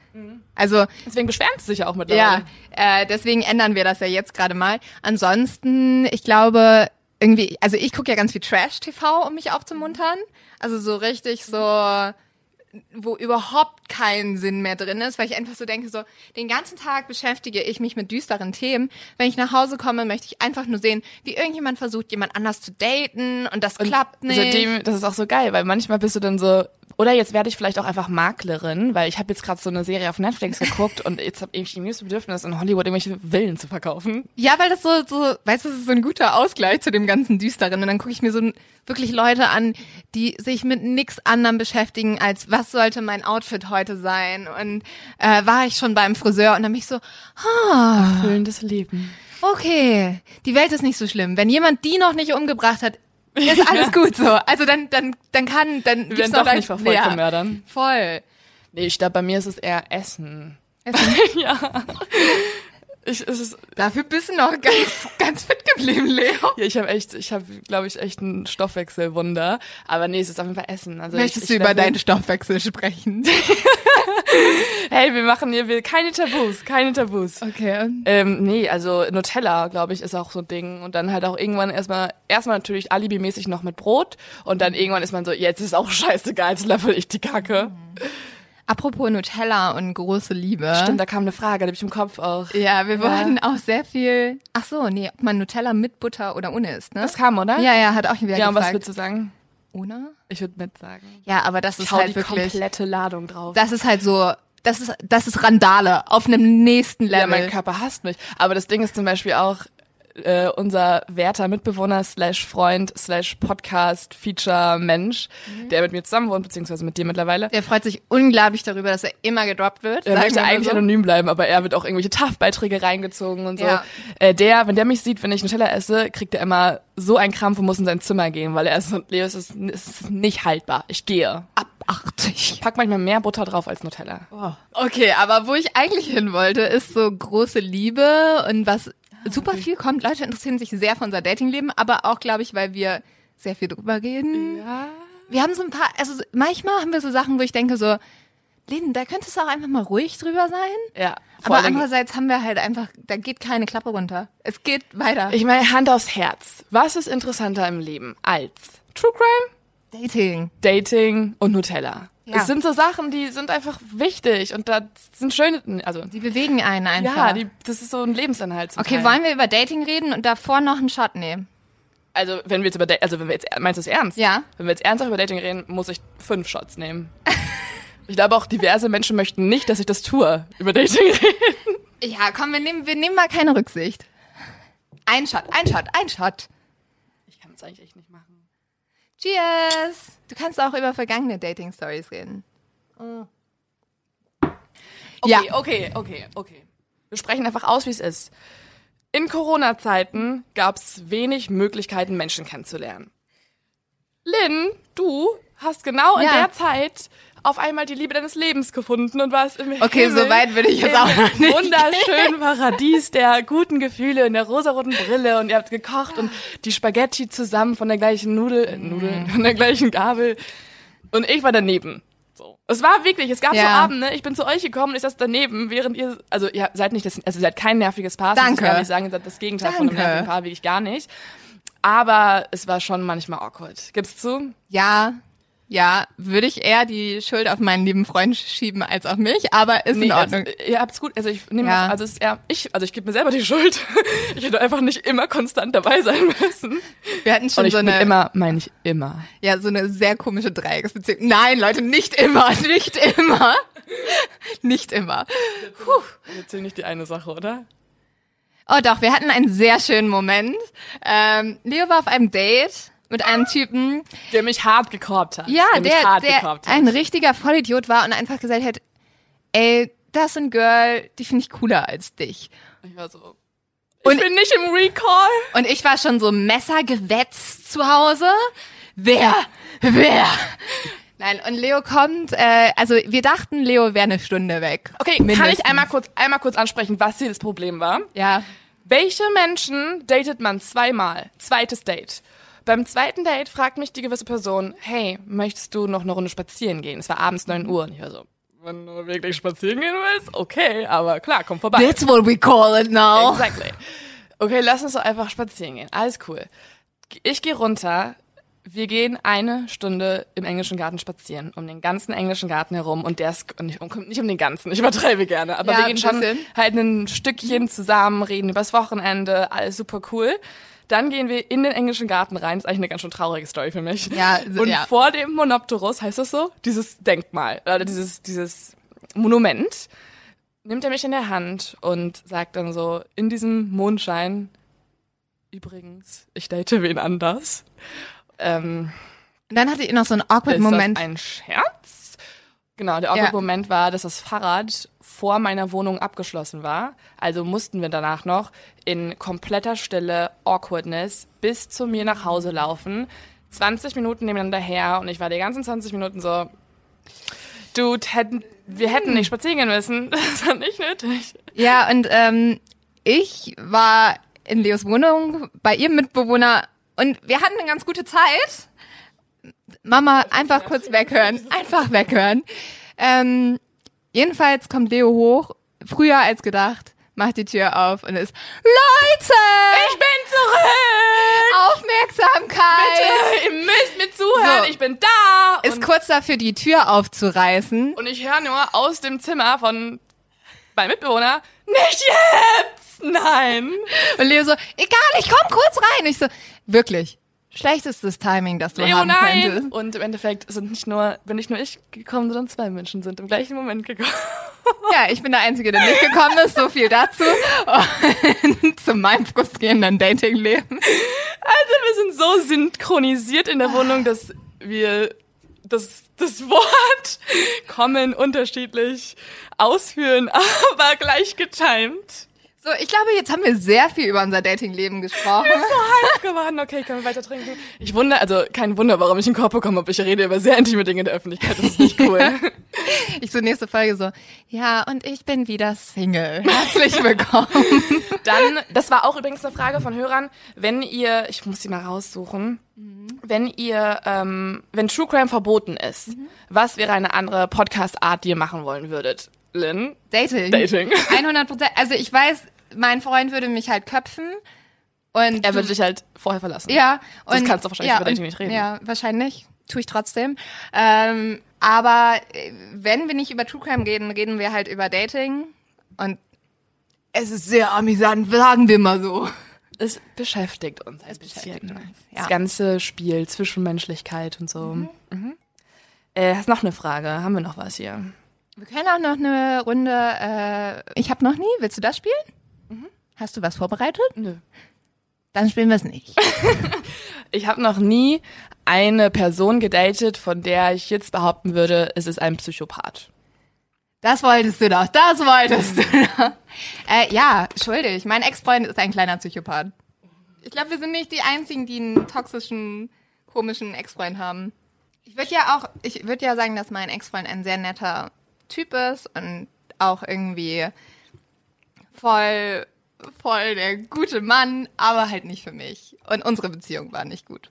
Also Deswegen beschweren sie sich ja auch mittlerweile. ja, äh, deswegen ändern wir das ja jetzt gerade mal. Ansonsten, ich glaube, irgendwie, also ich gucke ja ganz viel Trash-TV, um mich aufzumuntern. Also so richtig so, wo überhaupt kein Sinn mehr drin ist, weil ich einfach so denke, so den ganzen Tag beschäftige ich mich mit düsteren Themen. Wenn ich nach Hause komme, möchte ich einfach nur sehen, wie irgendjemand versucht, jemand anders zu daten und das klappt nicht. Seitdem, das ist auch so geil, weil manchmal bist du dann so, oder jetzt werde ich vielleicht auch einfach Maklerin, weil ich habe jetzt gerade so eine Serie auf Netflix geguckt und jetzt habe ich irgendwie das Bedürfnis, in Hollywood irgendwelche Villen zu verkaufen. Ja, weil das so, so, weißt du, das ist so ein guter Ausgleich zu dem ganzen Düsteren. Und dann gucke ich mir so wirklich Leute an, die sich mit nix anderem beschäftigen, als was sollte mein Outfit heute sein. Und äh, war ich schon beim Friseur und dann bin ich so, ah, Füllendes Leben. okay, die Welt ist nicht so schlimm. Wenn jemand die noch nicht umgebracht hat, ist alles gut so. Also dann, dann, dann kann, dann gibt's doch nicht verfolgt Ja, von Mördern. Voll. Nee, ich glaube, bei mir ist es eher Essen. ja. Ich, es ist, Dafür bist du noch ganz, ganz fit geblieben, Leo. ja, ich habe echt, ich habe, glaube ich, echt ein Stoffwechselwunder. Aber nee, es ist auf jeden Fall Essen. Also Möchtest ich, du ich über glaube, deinen Stoffwechsel sprechen? Hey, wir machen hier wir, keine Tabus, keine Tabus. Okay. Ähm, nee, also Nutella, glaube ich, ist auch so ein Ding. Und dann halt auch irgendwann erstmal, erstmal natürlich alibimäßig noch mit Brot. Und dann irgendwann ist man so, jetzt ist auch scheißegal, jetzt löffel ich die Kacke. Apropos Nutella und große Liebe. Stimmt, da kam eine Frage, da hab ich im Kopf auch. Ja, wir Ja. wollten auch sehr viel. Ach so, nee, ob man Nutella mit Butter oder ohne isst, ne? Das kam, oder? ja, ja, hat auch wieder Ja, und was gefragt. würdest du sagen? ohne? Ich würde mit sagen. Ja, aber das Ich ist hau halt die wirklich. komplette Ladung drauf. Das ist halt so. Das ist, das ist Randale auf einem nächsten ja, Level. mein Körper hasst mich. Aber das Ding ist zum Beispiel auch, äh, unser werter Mitbewohner slash Freund slash Podcast Feature Mensch, der mit mir zusammen wohnt, beziehungsweise mit dir mittlerweile. Der freut sich unglaublich darüber, dass er immer gedroppt wird. Er möchte eigentlich so. anonym bleiben, aber er wird auch irgendwelche TAF-Beiträge reingezogen und so. Ja. Äh, der, wenn der mich sieht, wenn ich Nutella esse, kriegt er immer so einen Krampf und muss in sein Zimmer gehen, weil er ist so, Leo, es ist, ist nicht haltbar. Ich gehe. Abartig. Pack manchmal mehr Butter drauf als Nutella. Okay, aber wo ich eigentlich hin wollte, ist so große Liebe und was super viel kommt. Leute interessieren sich sehr für unser Datingleben, aber auch, glaube ich, weil wir sehr viel drüber reden. Ja. Wir haben so ein paar, also manchmal haben wir so Sachen, wo ich denke so, Lynn, da könntest du auch einfach mal ruhig drüber sein. Ja. Aber andererseits haben wir halt einfach, da geht keine Klappe runter. Es geht weiter. Ich meine, Hand aufs Herz. Was ist interessanter im Leben als True Crime, Dating. Dating und Nutella? Ja. Es sind so Sachen, die sind einfach wichtig und da sind schöne, also Die bewegen einen einfach. ja, die, das ist so ein Lebensinhalt. Okay, Teil. wollen wir über Dating reden und davor noch einen Shot nehmen? Also wenn wir jetzt über, Da- also wenn wir jetzt meinst du es ernst? Ja. Wenn wir jetzt ernsthaft über Dating reden, muss ich fünf Shots nehmen. ich glaube auch diverse Menschen möchten nicht, dass ich das tue, über Dating reden. Ja, komm, wir nehmen, wir nehmen mal keine Rücksicht. Ein Shot, ein Shot, ein Shot. Ich kann es eigentlich echt nicht machen. Cheers! Du kannst auch über vergangene Dating-Stories reden. Okay, Ja. okay, okay, okay. Wir sprechen einfach aus, wie es ist. In Corona-Zeiten gab es wenig Möglichkeiten, Menschen kennenzulernen. Lynn, du hast genau in Ja. der Zeit auf einmal die Liebe deines Lebens gefunden und warst im Okay, Himmel, so weit würde ich jetzt auch noch nicht wunderschönen Paradies der guten Gefühle in der rosaroten Brille und ihr habt gekocht und die Spaghetti zusammen von der gleichen Nudel, äh, Nudel von der gleichen Gabel und ich war daneben. So. Es war wirklich, es gab so Ja. Abende, ich bin zu euch gekommen und ich saß daneben, während ihr, also ihr seid nicht das, also ihr seid kein nerviges Paar, Danke. ich gar nicht sagen, ihr seid das Gegenteil von einem Danke. nervigen Paar, wirklich gar nicht. Aber es war schon manchmal awkward. Gibt's zu? Ja, ja, würde ich eher die Schuld auf meinen lieben Freund schieben als auf mich, aber ist in also, Ordnung. ihr habt's gut, also ich nehme Ja. also es ist eher, ich, also ich gebe mir selber die Schuld. Ich hätte einfach nicht immer konstant dabei sein müssen. Wir hatten schon so eine, immer, meine ich immer. ja, so eine sehr komische Dreiecksbeziehung. Nein, Leute, nicht immer, nicht immer. Nicht immer. Ich erzähl nicht die eine Sache, oder? Oh doch, wir hatten einen sehr schönen Moment. Ähm, Leo war auf einem Date mit einem Typen, Der mich hart gekorbt hat. ja, der, mich der, hart der ein richtiger Vollidiot war und einfach gesagt hat, ey, das ist ein Girl, die finde ich cooler als dich. Ich war so, Und- ich bin nicht im Recall. Und ich war schon so messergewetzt, zu Hause. Wer? Wer? Nein, und Leo kommt, äh, also wir dachten, Leo wäre eine Stunde weg. Okay, kann ich Mindestens. einmal kurz, einmal kurz ansprechen, was hier das Problem war? Ja. Welche Menschen datet man zweimal? Zweites Date. Beim zweiten Date fragt mich die gewisse Person, hey, möchtest du noch eine Runde spazieren gehen? Es war abends 9 Uhr und ich war so, wenn du wirklich spazieren gehen willst, okay, aber klar, komm vorbei. That's what we call it now. Exactly. Okay, lass uns doch einfach spazieren gehen. Alles cool. Ich gehe runter. Wir gehen eine Stunde im englischen Garten spazieren, um den ganzen englischen Garten herum. Und der ist nicht um, nicht um den ganzen, ich übertreibe gerne. Aber Ja, wir gehen schon bisschen. halt ein Stückchen zusammen, reden übers Wochenende, alles super cool. Dann gehen wir in den englischen Garten rein. ist eigentlich eine ganz schön traurige Story für mich. Ja, so- Und ja. vor dem Monopterus, heißt das so? Dieses Denkmal, oder dieses, dieses Monument, nimmt er mich in der Hand und sagt dann so in diesem Mondschein, übrigens, ich date wen anders. Ähm, Und dann hatte ich noch so einen awkward ist Moment. das ein Scherz? Genau, der awkward Ja. Moment war, dass das Fahrrad vor meiner Wohnung abgeschlossen war. Also mussten wir danach noch in kompletter Stille, Awkwardness, bis zu mir nach Hause laufen. 20 Minuten nebeneinander her und ich war die ganzen 20 Minuten so, Dude, hätten, wir hätten nicht spazieren gehen müssen. Das war nicht nötig. Ja, und ähm, ich war in Leos Wohnung bei ihrem Mitbewohner und wir hatten eine ganz gute Zeit. Mama, einfach kurz weghören. Einfach weghören. Ähm, jedenfalls kommt Leo hoch, früher als gedacht, macht die Tür auf und ist Leute! Ich bin zurück! Aufmerksamkeit! Bitte, ihr müsst mir zuhören, So. ich bin da! Ist kurz dafür, die Tür aufzureißen. und ich höre nur aus dem Zimmer von meinem Mitbewohner, nicht jetzt! Nein! Und Leo so, egal, ich komm kurz rein. Ich so, wirklich, schlechtestes Timing, das du Leo, haben nein! könntest. Und im Endeffekt sind nicht nur, bin nicht nur ich gekommen, sondern zwei Menschen sind im gleichen Moment gekommen. Ja, ich bin der Einzige, der nicht gekommen ist. So viel dazu. Und zu meinem frustrierenden Datingleben. Also wir sind so synchronisiert in der Wohnung, dass wir das, das Wort kommen unterschiedlich ausführen, aber gleich getimed. So, ich glaube, jetzt haben wir sehr viel über unser Datingleben gesprochen. heiß geworden. Okay, können wir weiter trinken? Ich wundere, also kein Wunder, warum ich einen Korb bekommen habe. Ich rede über sehr intime Dinge in der Öffentlichkeit. Das ist nicht cool. Ich so nächste Folge so, ja, und ich bin wieder Single. Herzlich willkommen. Dann, das war auch übrigens eine Frage von Hörern, wenn ihr, ich muss sie mal raussuchen, wenn ihr, ähm, wenn True Crime verboten ist, was wäre eine andere Podcast-Art, die ihr machen wollen würdet? Lynn? Dating. Dating. 100 Prozent. Also ich weiß, mein Freund würde mich halt köpfen. Und Er würde dich halt vorher verlassen. Ja. Und, kannst du wahrscheinlich ja, über und- nicht reden. Ja, wahrscheinlich. Tue ich trotzdem. Ähm, aber äh, wenn wir nicht über True Crime reden, reden wir halt über Dating. Und es ist sehr amüsant, sagen wir mal so. Es beschäftigt uns ein beschäftigt bisschen. uns, ja. Das ganze Spiel, Zwischenmenschlichkeit und so. Mhm. Äh, hast noch eine Frage? Haben wir noch was hier? Wir können auch noch eine Runde. Äh, ich habe noch nie. Willst du das spielen? Hast du was vorbereitet? Nö. Dann spielen wir es nicht. Ich habe noch nie eine Person gedatet, von der ich jetzt behaupten würde, es ist ein Psychopath. Das wolltest du doch. Das wolltest du doch. Äh, ja, schuldig. Mein Ex-Freund ist ein kleiner Psychopath. Ich glaube, wir sind nicht die einzigen, die einen toxischen, komischen Ex-Freund haben. Ich würde ja auch, ich würde ja sagen, dass mein Ex-Freund ein sehr netter Typ ist und auch irgendwie voll, voll der gute Mann, aber halt nicht für mich. Und unsere Beziehung war nicht gut.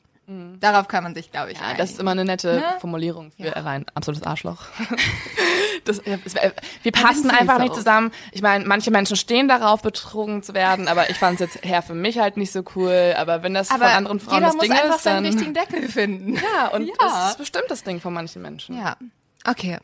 Darauf kann man sich, glaube ich, Ja, einigen. das ist immer eine nette Ne? Formulierung für Ja. er war ein absolutes Arschloch. das, äh, wir passen das einfach so. nicht zusammen. Ich meine, manche Menschen stehen darauf, betrogen zu werden, aber ich fand es jetzt her für mich halt nicht so cool. Aber wenn das aber von anderen Frauen das muss Ding einfach ist, seinen dann richtigen Deckel finden. ja und Ja. das ist bestimmt das Ding von manchen Menschen. Ja. Okay.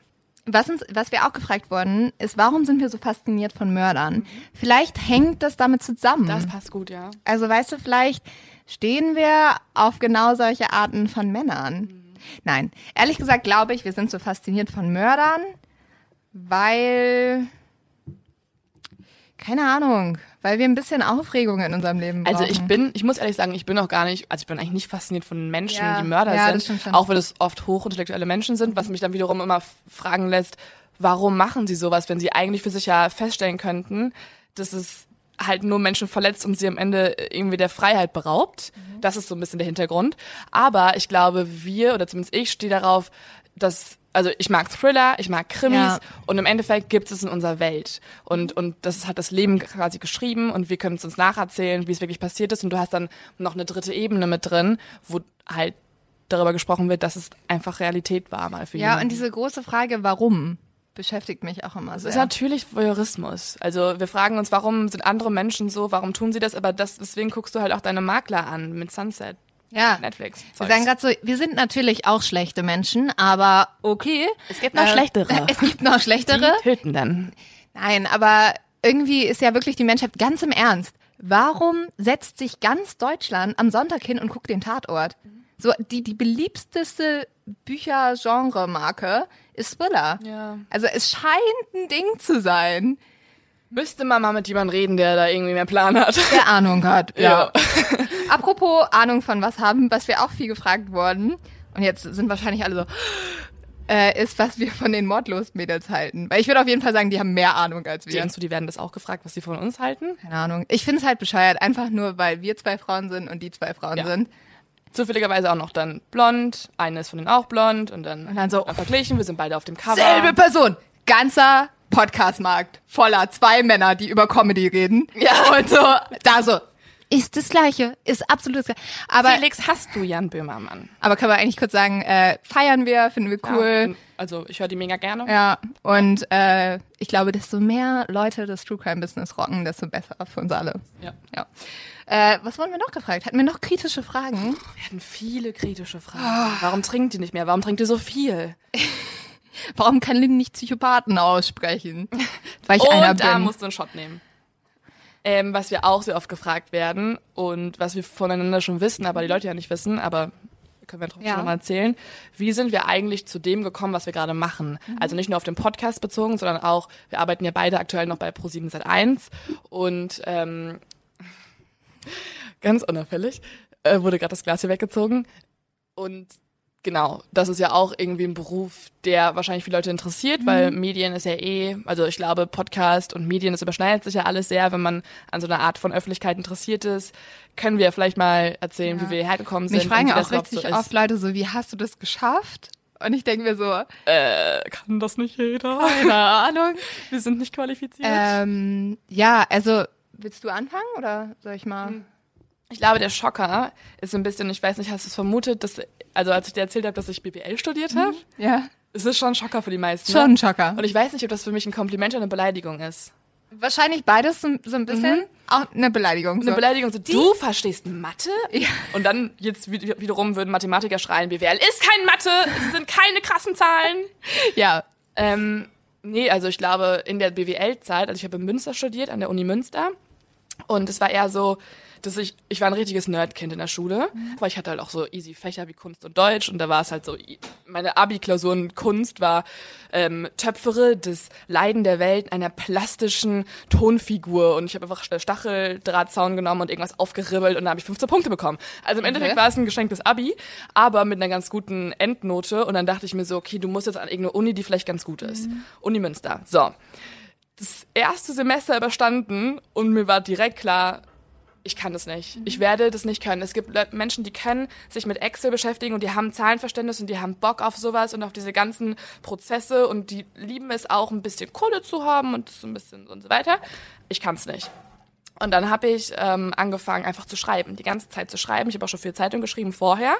Was, uns, was wir auch gefragt wurden, ist, warum sind wir so fasziniert von Mördern? Vielleicht hängt das damit zusammen. Das passt gut, ja. also weißt du, vielleicht stehen wir auf genau solche Arten von Männern. Nein, ehrlich gesagt glaube ich, wir sind so fasziniert von Mördern, weil, keine Ahnung, weil wir ein bisschen Aufregung in unserem Leben brauchen. Also ich bin, ich muss ehrlich sagen, ich bin auch gar nicht, also ich bin eigentlich nicht fasziniert von Menschen, Ja, die Mörder ja, sind, auch wenn es oft hochintellektuelle Menschen sind, was mich dann wiederum immer fragen lässt, warum machen sie sowas, wenn sie eigentlich für sich ja feststellen könnten, dass es halt nur Menschen verletzt und sie am Ende irgendwie der Freiheit beraubt. Mhm. Das ist so ein bisschen der Hintergrund. Aber ich glaube, wir, oder zumindest ich, stehe darauf, dass also ich mag Thriller, ich mag Krimis ja. und im Endeffekt gibt es in unserer Welt und und das hat das Leben quasi geschrieben und wir können es uns nacherzählen, wie es wirklich passiert ist und du hast dann noch eine dritte Ebene mit drin, wo halt darüber gesprochen wird, dass es einfach Realität war mal für Ja, jemanden. und diese große Frage, warum? beschäftigt mich auch immer sehr. Das ist natürlich Voyeurismus. Also wir fragen uns, warum sind andere Menschen so, warum tun sie das, aber das, deswegen guckst du halt auch deine Makler an mit Sunset. Ja. Netflix. -Zeugs. Wir sagen gerade so, wir sind natürlich auch schlechte Menschen, aber okay. Es gibt noch äh, schlechtere. Es gibt noch schlechtere. Die töten dann. Nein, aber irgendwie ist ja wirklich die Menschheit ganz im Ernst. Warum setzt sich ganz Deutschland am Sonntag hin und guckt den Tatort? So die die beliebteste Bücher-Genre-Marke ist Thriller. Ja. Also es scheint ein Ding zu sein. Müsste man mal mit jemandem reden, der da irgendwie mehr Plan hat. Der Ahnung hat, ja. ja. Apropos Ahnung von was haben, was wir auch viel gefragt wurden, und jetzt sind wahrscheinlich alle so, äh, ist, was wir von den Mordlos-Mädels halten. Weil ich würde auf jeden Fall sagen, die haben mehr Ahnung als wir. Denkst du, die werden das auch gefragt, was sie von uns halten? Keine Ahnung. Ich finde es halt bescheuert, einfach nur, weil wir zwei Frauen sind und die zwei Frauen ja. sind zufälligerweise auch noch dann blond, eine ist von denen auch blond und dann, und dann so verglichen, wir sind beide auf dem Cover. Selbe Person, ganzer Podcastmarkt voller zwei Männer, die über Comedy reden. Ja. Und so, da so, ist das Gleiche, ist absolut das Gleiche. Aber Felix, hast du Jan Böhmermann? Aber können wir eigentlich kurz sagen, äh, feiern wir, finden wir cool. Ja, also ich höre die mega gerne. Ja, und äh, ich glaube, desto mehr Leute das True Crime Business rocken, desto besser für uns alle. Ja. ja. Äh, was wurden wir noch gefragt? Hatten wir noch kritische Fragen? Wir hatten viele kritische Fragen. Oh. Warum trinkt die nicht mehr? Warum trinkt ihr so viel? Warum kann Lynn nicht Psychopathen aussprechen? Weil ich und einer bin. da musst du einen Shot nehmen. Ähm, was wir auch sehr oft gefragt werden und was wir voneinander schon wissen, aber die Leute ja nicht wissen, aber können wir trotzdem ja. nochmal erzählen. Wie sind wir eigentlich zu dem gekommen, was wir gerade machen? Mhm. Also nicht nur auf den Podcast bezogen, sondern auch, wir arbeiten ja beide aktuell noch bei Pro7 Sat1 und ähm, ganz unauffällig, äh, wurde gerade das Glas hier weggezogen. Und genau, das ist ja auch irgendwie ein Beruf, der wahrscheinlich viele Leute interessiert, mhm. weil Medien ist ja eh, also ich glaube, Podcast und Medien, das überschneidet sich ja alles sehr, wenn man an so einer Art von Öffentlichkeit interessiert ist. Können wir vielleicht mal erzählen, ja. wie wir hergekommen sind. Mich fragen ja auch richtig so oft Leute so, wie hast du das geschafft? Und ich denke mir so, äh, kann das nicht jeder? Keine Ahnung. Wir sind nicht qualifiziert. Ähm, ja, also willst du anfangen oder soll ich mal? Hm. Ich glaube, der Schocker ist so ein bisschen, ich weiß nicht, hast du es vermutet, dass, also als ich dir erzählt habe, dass ich BWL studiert habe? Mhm, ja. Es ist schon ein Schocker für die meisten. Schon ein Schocker. Und ich weiß nicht, ob das für mich ein Kompliment oder eine Beleidigung ist. Wahrscheinlich beides so, so ein bisschen. Mhm. Auch eine Beleidigung. So. Eine Beleidigung. So, du verstehst Mathe? Ja. Und dann jetzt wiederum würden Mathematiker schreien, BWL ist kein Mathe, es sind keine krassen Zahlen. Ja. Ähm, nee, also ich glaube, in der BWL-Zeit, also ich habe in Münster studiert, an der Uni Münster. Und es war eher so, dass ich, ich war ein richtiges Nerdkind in der Schule, mhm. weil ich hatte halt auch so easy Fächer wie Kunst und Deutsch und da war es halt so, meine Abi-Klausuren Kunst war ähm, Töpfere das Leiden der Welt einer plastischen Tonfigur und ich habe einfach Stacheldrahtzaun genommen und irgendwas aufgeribbelt und da habe ich 15 Punkte bekommen. Also im Endeffekt war es ein geschenktes Abi, aber mit einer ganz guten Endnote und dann dachte ich mir so, okay, du musst jetzt an irgendeine Uni, die vielleicht ganz gut ist. Mhm. Uni Münster. So. Das erste Semester überstanden und mir war direkt klar, ich kann das nicht. Ich werde das nicht können. Es gibt Menschen, die können sich mit Excel beschäftigen und die haben Zahlenverständnis und die haben Bock auf sowas und auf diese ganzen Prozesse und die lieben es auch, ein bisschen Kohle zu haben und so ein bisschen und so weiter. Ich kann es nicht. Und dann habe ich ähm, angefangen, einfach zu schreiben, die ganze Zeit zu schreiben. Ich habe auch schon viel Zeitung geschrieben vorher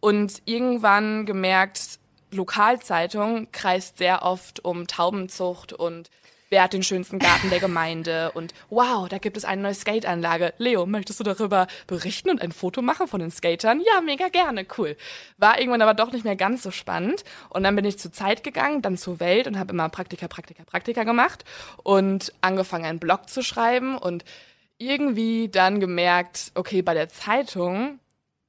und irgendwann gemerkt, Lokalzeitung kreist sehr oft um Taubenzucht und wer hat den schönsten Garten der Gemeinde und wow, da gibt es eine neue Skateanlage. Leo, möchtest du darüber berichten und ein Foto machen von den Skatern? Ja, mega gerne, cool. War irgendwann aber doch nicht mehr ganz so spannend und dann bin ich zur Zeit gegangen, dann zur Welt und habe immer Praktika, Praktika, Praktika gemacht und angefangen einen Blog zu schreiben und irgendwie dann gemerkt, okay, bei der Zeitung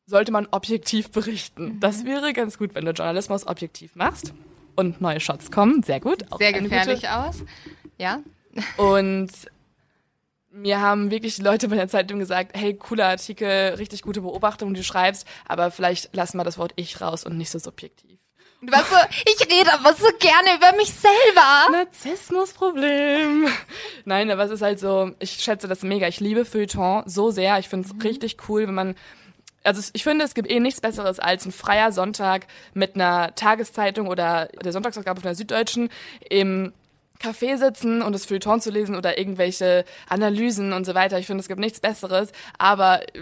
sollte man objektiv berichten. Das mhm. wäre ganz gut, wenn du Journalismus objektiv machst und neue Shots kommen. Sehr gut. Sehr gefährlich aus. Ja. Und mir haben wirklich die Leute bei der Zeitung gesagt, hey, cooler Artikel, richtig gute Beobachtung, die du schreibst, aber vielleicht lass mal das Wort ich raus und nicht so subjektiv. Du warst so, ich rede aber so gerne über mich selber. Narzissmusproblem. Nein, aber es ist halt so, ich schätze das mega. Ich liebe Feuilleton so sehr. Ich finde es richtig cool, wenn man also ich finde, es gibt eh nichts Besseres als ein freier Sonntag mit einer Tageszeitung oder der Sonntagsausgabe von der Süddeutschen im Café sitzen und das Feuilleton zu lesen oder irgendwelche Analysen und so weiter. Ich finde, es gibt nichts Besseres. Aber äh,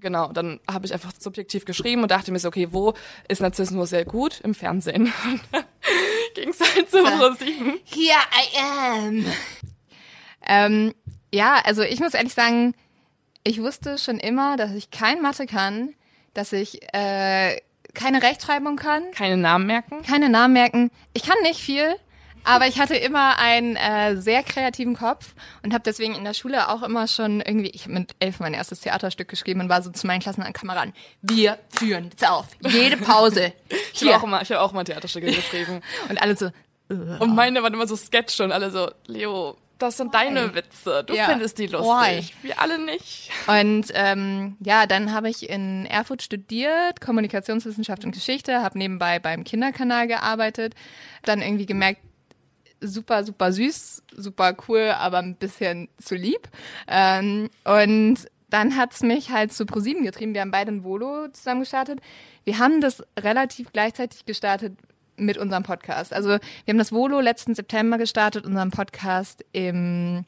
genau, dann habe ich einfach subjektiv geschrieben und dachte mir so, okay, wo ist Narzissmus sehr gut? Im Fernsehen. Ging es halt so ProSieben. Here I am. Ähm, ja, also ich muss ehrlich sagen, ich wusste schon immer, dass ich kein Mathe kann, dass ich äh, keine Rechtschreibung kann, Keine Namen merken. keine Namen merken. Ich kann nicht viel, aber ich hatte immer einen äh, sehr kreativen Kopf und habe deswegen in der Schule auch immer schon irgendwie, ich habe mit elf mein erstes Theaterstück geschrieben und war so zu meinen Klassenkameraden, wir führen jetzt auf, jede Pause. Ich habe auch, immer- ich hab auch mal Theaterstücke geschrieben. Und alle so, Und meine waren immer so Sketch und alle so, Leo, das sind deine Witze. Du Ja. findest die lustig. Why? Wir alle nicht. Und ähm, ja, dann habe ich in Erfurt studiert, Kommunikationswissenschaft und Geschichte, habe nebenbei beim Kinderkanal gearbeitet, dann irgendwie gemerkt, super, super süß, super cool, aber ein bisschen zu lieb. Ähm, und dann hat's mich halt zu ProSieben getrieben. Wir haben beide ein Volo zusammen gestartet. Wir haben das relativ gleichzeitig gestartet mit unserem Podcast. Also wir haben das Volo letzten September gestartet, unseren Podcast im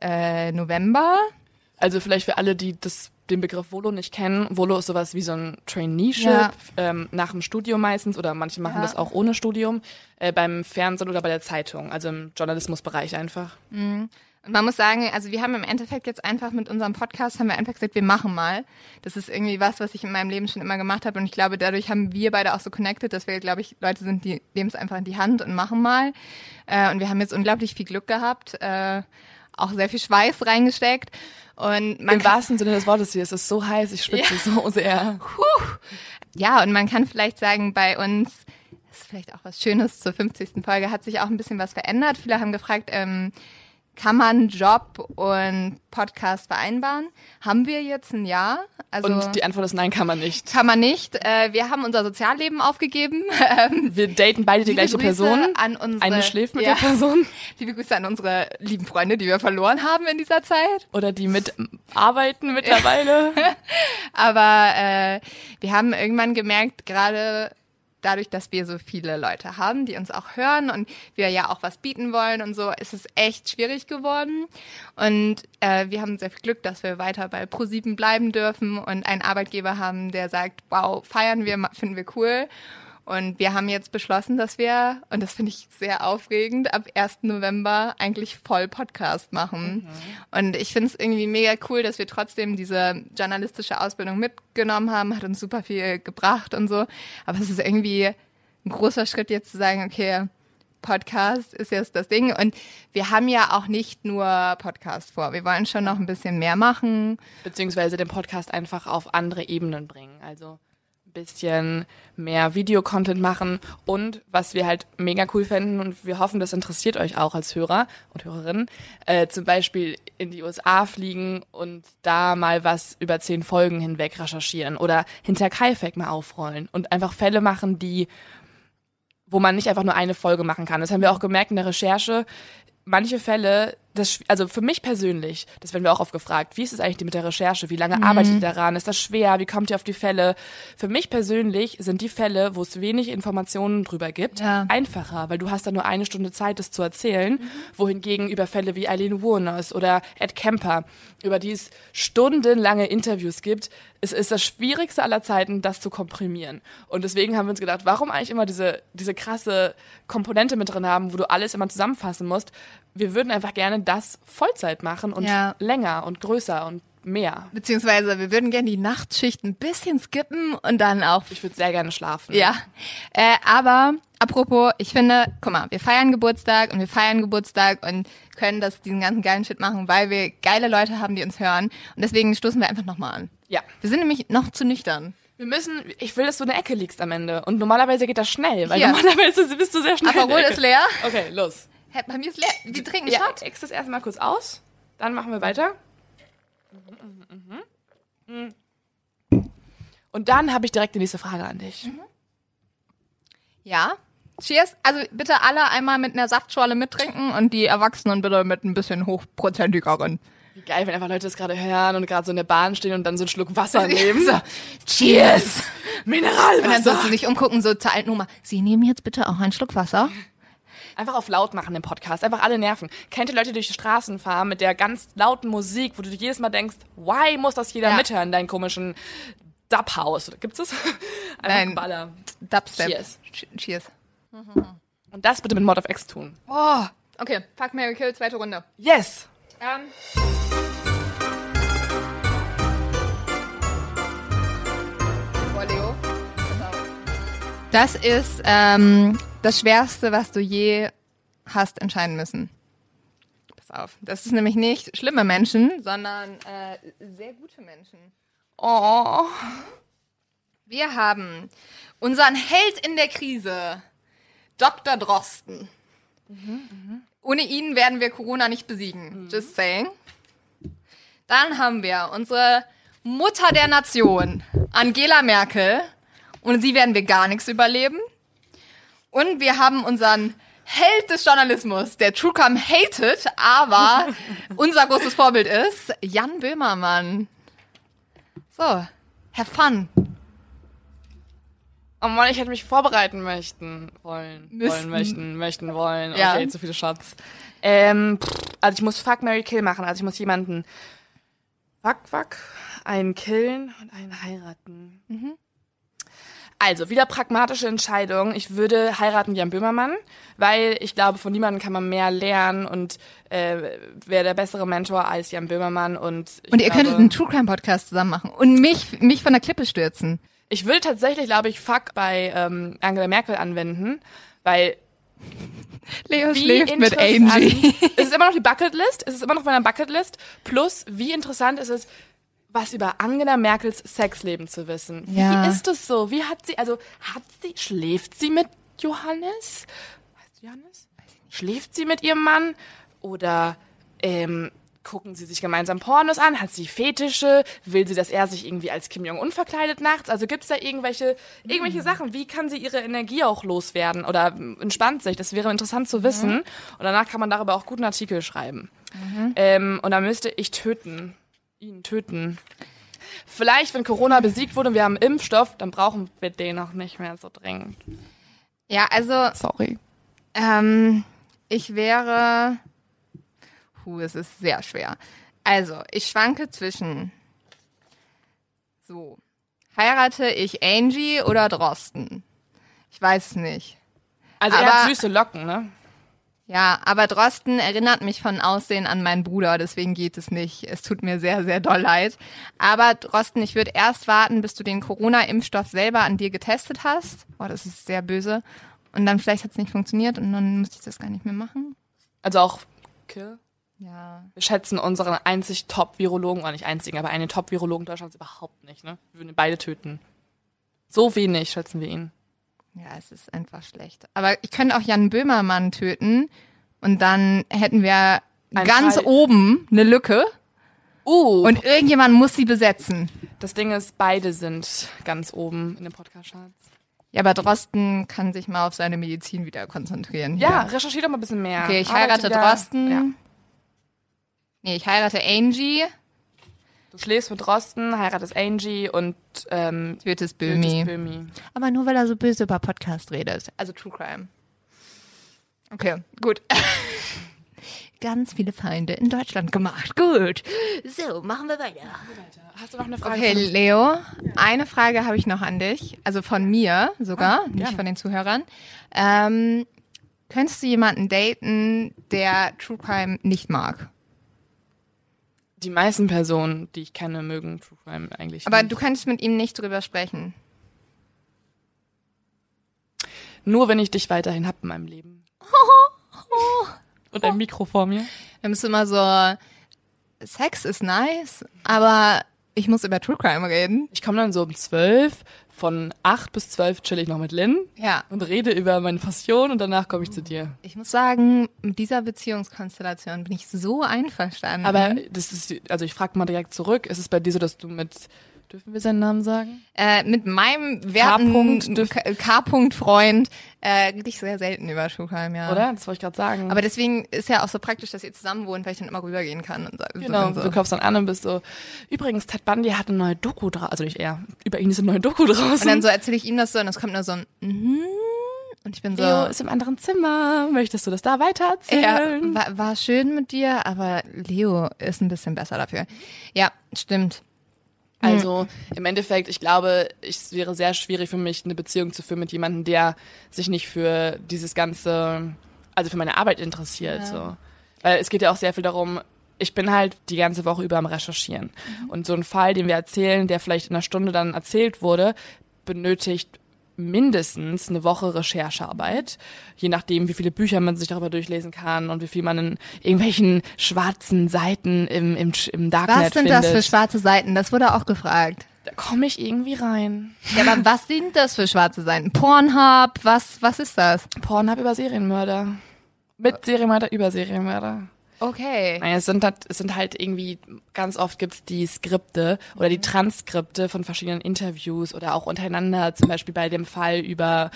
äh, November. Also vielleicht für alle, die das, den Begriff Volo nicht kennen. Volo ist sowas wie so ein Traineeship Ja. ähm, nach dem Studium meistens oder manche machen Ja. das auch ohne Studium äh, beim Fernsehen oder bei der Zeitung, also im Journalismusbereich einfach. Und man muss sagen, also wir haben im Endeffekt jetzt einfach mit unserem Podcast, haben wir einfach gesagt, wir machen mal. Das ist irgendwie was, was ich in meinem Leben schon immer gemacht habe. Und ich glaube, dadurch haben wir beide auch so connected, dass wir, glaube ich, Leute sind, die nehmen es einfach in die Hand und machen mal. Äh, und wir haben jetzt unglaublich viel Glück gehabt, äh, auch sehr viel Schweiß reingesteckt. Und man Im wahrsten Sinne des Wortes hier, es ist so heiß, ich schwitze so sehr. ja, und man kann vielleicht sagen, bei uns ist vielleicht auch was Schönes zur 50. Folge, hat sich auch ein bisschen was verändert. Viele haben gefragt, ähm, kann man Job und Podcast vereinbaren? Haben wir jetzt ein Jahr? Also Und die Antwort ist nein, kann man nicht. kann man nicht. Äh, wir haben unser Sozialleben aufgegeben. Wir daten beide die Liebe gleiche Grüße Person. An unsere, Eine schläft mit ja, der Person. Liebe Grüße an unsere lieben Freunde, die wir verloren haben in dieser Zeit. Oder die mit arbeiten mittlerweile. Aber äh, wir haben irgendwann gemerkt, gerade dadurch, dass wir so viele Leute haben, die uns auch hören und wir ja auch was bieten wollen und so, ist es echt schwierig geworden. Und äh, wir haben sehr viel Glück, dass wir weiter bei ProSieben bleiben dürfen und einen Arbeitgeber haben, der sagt, wow, feiern wir, finden wir cool. Und wir haben jetzt beschlossen, dass wir, und das finde ich sehr aufregend, ab 1. November eigentlich voll Podcast machen. Und ich finde es irgendwie mega cool, dass wir trotzdem diese journalistische Ausbildung mitgenommen haben, hat uns super viel gebracht und so. Aber es ist irgendwie ein großer Schritt jetzt zu sagen, okay, Podcast ist jetzt das Ding. Und wir haben ja auch nicht nur Podcast vor. Wir wollen schon noch ein bisschen mehr machen. Beziehungsweise den Podcast einfach auf andere Ebenen bringen. Also bisschen mehr Videocontent machen und was wir halt mega cool fänden und wir hoffen, das interessiert euch auch als Hörer und Hörerinnen, äh, zum Beispiel in die USA fliegen und da mal was über zehn Folgen hinweg recherchieren oder hinter Kaifek mal aufrollen und einfach Fälle machen, die wo man nicht einfach nur eine Folge machen kann. Das haben wir auch gemerkt in der Recherche. Manche Fälle, das, also für mich persönlich, das werden wir auch oft gefragt, wie ist es eigentlich mit der Recherche? Wie lange arbeitet ihr daran? Ist das schwer? Wie kommt ihr auf die Fälle? Für mich persönlich sind die Fälle, wo es wenig Informationen drüber gibt, Ja. einfacher, weil du hast da nur eine Stunde Zeit, das zu erzählen. Wohingegen über Fälle wie Eileen Wuornos oder Ed Kemper, über die es stundenlange Interviews gibt, es ist das Schwierigste aller Zeiten, das zu komprimieren. Und deswegen haben wir uns gedacht, warum eigentlich immer diese, diese krasse Komponente mit drin haben, wo du alles immer zusammenfassen musst. Wir würden einfach gerne das Vollzeit machen und Ja. länger und größer und mehr. Beziehungsweise wir würden gerne die Nachtschicht ein bisschen skippen und dann auch Ich würde sehr gerne schlafen. Ja, äh, aber apropos, ich finde, guck mal, wir feiern Geburtstag und wir feiern Geburtstag und können das diesen ganzen geilen Shit machen, weil wir geile Leute haben, die uns hören. Und deswegen stoßen wir einfach nochmal an. Ja. Wir sind nämlich noch zu nüchtern. Wir müssen, ich will, dass du in der Ecke liegst am Ende. Und normalerweise geht das schnell, weil Hier. normalerweise bist du sehr schnell. in Aperol ist leer. Okay, los. Hä, bei mir ist leer. Wir trinken Ja, Shot. ex das erstmal kurz aus. Dann machen wir weiter. Und dann habe ich direkt die nächste Frage an dich. Ja. Cheers. Also bitte alle einmal mit einer Saftschorle mittrinken und die Erwachsenen bitte mit ein bisschen hochprozentigeren. Wie geil, wenn einfach Leute das gerade hören und gerade so in der Bahn stehen und dann so einen Schluck Wasser nehmen. So, Cheers. Mineralwasser. Und dann sollst du sich umgucken, so zur alten Oma. Sie nehmen jetzt bitte auch einen Schluck Wasser. Einfach auf laut machen im Podcast, einfach alle nerven. Kennt ihr Leute, die durch die Straßen fahren mit der ganz lauten Musik, wo du jedes Mal denkst, why muss das jeder Ja. mithören, deinen komischen Dubhouse? Oder Gibt's das? Einfach Nein. Baller. Dubstep. Cheers. Ch- Cheers. Und das bitte mit Mod of X tun. Oh. Okay, Fuck, Mary Kill, zweite Runde. Yes! Ähm. Boah, Leo. Das ist ähm, das Schwerste, was du je hast entscheiden müssen. Pass auf. Das ist nämlich nicht schlimme Menschen, sondern äh, sehr gute Menschen. Oh. Wir haben unseren Held in der Krise, Dr. Drosten. Ohne ihn werden wir Corona nicht besiegen. Just saying. Dann haben wir unsere Mutter der Nation, Angela Merkel. Ohne sie werden wir gar nichts überleben. Und wir haben unseren Held des Journalismus, der Truecam hated, aber unser großes Vorbild ist Jan Böhmermann. So, have fun. Oh Mann, ich hätte mich vorbereiten möchten wollen. Müssten. Wollen, möchten, möchten, wollen. Ja. Okay, zu viele Shots. Ähm, also ich muss Fuck, Mary Kill machen. Also ich muss jemanden Fuck, Fuck, einen killen und einen heiraten. Also, wieder pragmatische Entscheidung. Ich würde heiraten Jan Böhmermann, weil ich glaube, von niemandem kann man mehr lernen und äh, wäre der bessere Mentor als Jan Böhmermann. Und, Und ihr glaube, könntet einen True Crime Podcast zusammen machen und mich, mich von der Klippe stürzen. Ich würde tatsächlich, glaube ich, Fuck bei ähm, Angela Merkel anwenden, weil Leo schläft mit Angie. es ist immer noch die Bucketlist, es ist immer noch meiner Bucketlist. Plus, wie interessant ist es, was über Angela Merkels Sexleben zu wissen. Ja. Wie ist das so? Wie hat sie, also hat sie, schläft sie mit Johannes? Weißt du Johannes? Schläft sie mit ihrem Mann? Oder ähm, gucken sie sich gemeinsam Pornos an? Hat sie Fetische? Will sie, dass er sich irgendwie als Kim Jong-un verkleidet nachts? Also gibt's da irgendwelche, irgendwelche Sachen? Wie kann sie ihre Energie auch loswerden? Oder ähm, entspannt sich? Das wäre interessant zu wissen. Und danach kann man darüber auch guten Artikel schreiben. Ähm, und dann müsste ich töten. Ihn töten. Vielleicht, wenn Corona besiegt wurde und wir haben Impfstoff, dann brauchen wir den auch nicht mehr so dringend. Ja, also Sorry. ähm, ich wäre. Puh, es ist sehr schwer. Also, ich schwanke zwischen. So. Heirate ich Angie oder Drosten? Ich weiß nicht. Also er Aber- hat süße Locken, ne? Ja, aber Drosten erinnert mich von Aussehen an meinen Bruder, deswegen geht es nicht. Es tut mir sehr, sehr doll leid. Aber Drosten, ich würde erst warten, bis du den Corona-Impfstoff selber an dir getestet hast. Oh, das ist sehr böse. Und dann vielleicht hat es nicht funktioniert und dann müsste ich das gar nicht mehr machen. Also auch Kill. Ja. Wir schätzen unseren einzig Top-Virologen, oder nicht einzigen, aber einen Top-Virologen Deutschlands überhaupt nicht, ne? Wir würden beide töten. So wenig schätzen wir ihn. Ja, es ist einfach schlecht. Aber ich könnte auch Jan Böhmermann töten und dann hätten wir Ein ganz Fall- oben eine Lücke Uh, und irgendjemand muss sie besetzen. das Ding ist, beide sind ganz oben in den Podcast-Charts. Ja, aber Drosten kann sich mal auf seine Medizin wieder konzentrieren. Ja, hier. recherchier doch mal ein bisschen mehr. Okay, ich heirate wieder- Drosten. Ja. Nee, ich heirate Angie, Du schläfst mit Drosten, heiratest Angie und ähm, tötest tötest Böhmi. Böhmi. Aber nur weil er so böse über Podcast redet. Also True Crime. Okay, gut. Ganz viele Feinde in Deutschland gemacht. Gut. So, machen wir weiter. Hast du noch eine Frage? Okay, Leo, eine Frage habe ich noch an dich. Also von mir sogar, nicht gerne. von den Zuhörern. Ähm, könntest du jemanden daten, der True Crime nicht mag? Die meisten Personen, die ich kenne, mögen True Crime eigentlich Aber nicht. du könntest mit ihm nicht drüber sprechen. Nur wenn ich dich weiterhin hab in meinem Leben. Und ein Mikro vor mir. Dann bist du immer so, Sex ist nice, aber ich muss über True Crime reden. Ich komme dann so um zwölf, von acht bis zwölf chill ich noch mit Lynn Ja. und rede über meine Passion und danach komme ich zu dir. Ich muss sagen, mit dieser Beziehungskonstellation bin ich so einverstanden. Aber das ist, also ich frage mal direkt zurück, ist es bei dir so, dass du mit Dürfen wir seinen Namen sagen? Äh, mit meinem werten K-Punkt-Freund äh, ich sehr selten über Crime, ja. Oder? Das wollte ich gerade sagen. Aber deswegen ist ja auch so praktisch, dass ihr zusammen wohnt, weil ich dann immer rübergehen kann. Und so, Genau, so. du kaufst dann an und bist so. Übrigens, Ted Bundy hat eine neue Doku draußen. Also nicht er. Über ihn ist eine neue Doku draußen. Und dann so erzähle ich ihm das so und es kommt nur so ein mhm. Und ich bin so, Leo ist im anderen Zimmer. Möchtest du das da weiter ja, erzählen? war, war schön mit dir, aber Leo ist ein bisschen besser dafür. Ja, stimmt. Also im Endeffekt, ich glaube, es wäre sehr schwierig für mich, eine Beziehung zu führen mit jemandem, der sich nicht für dieses ganze, also für meine Arbeit interessiert. So. Weil es geht ja auch sehr viel darum, ich bin halt die ganze Woche über am Recherchieren. Und so ein Fall, den wir erzählen, der vielleicht in einer Stunde dann erzählt wurde, benötigt mindestens eine Woche Recherchearbeit, je nachdem, wie viele Bücher man sich darüber durchlesen kann und wie viel man in irgendwelchen schwarzen Seiten im, im, im Darknet Was sind findet. das für schwarze Seiten? Das wurde auch gefragt. Da komme ich irgendwie rein. Ja, aber was sind das für schwarze Seiten? Pornhub? Was, was ist das? Pornhub über Serienmörder. Mit Serienmörder über Serienmörder. Okay. Nein, es sind, halt, es sind halt irgendwie, ganz oft gibt's die Skripte oder die Transkripte von verschiedenen Interviews oder auch untereinander, zum Beispiel bei dem Fall über.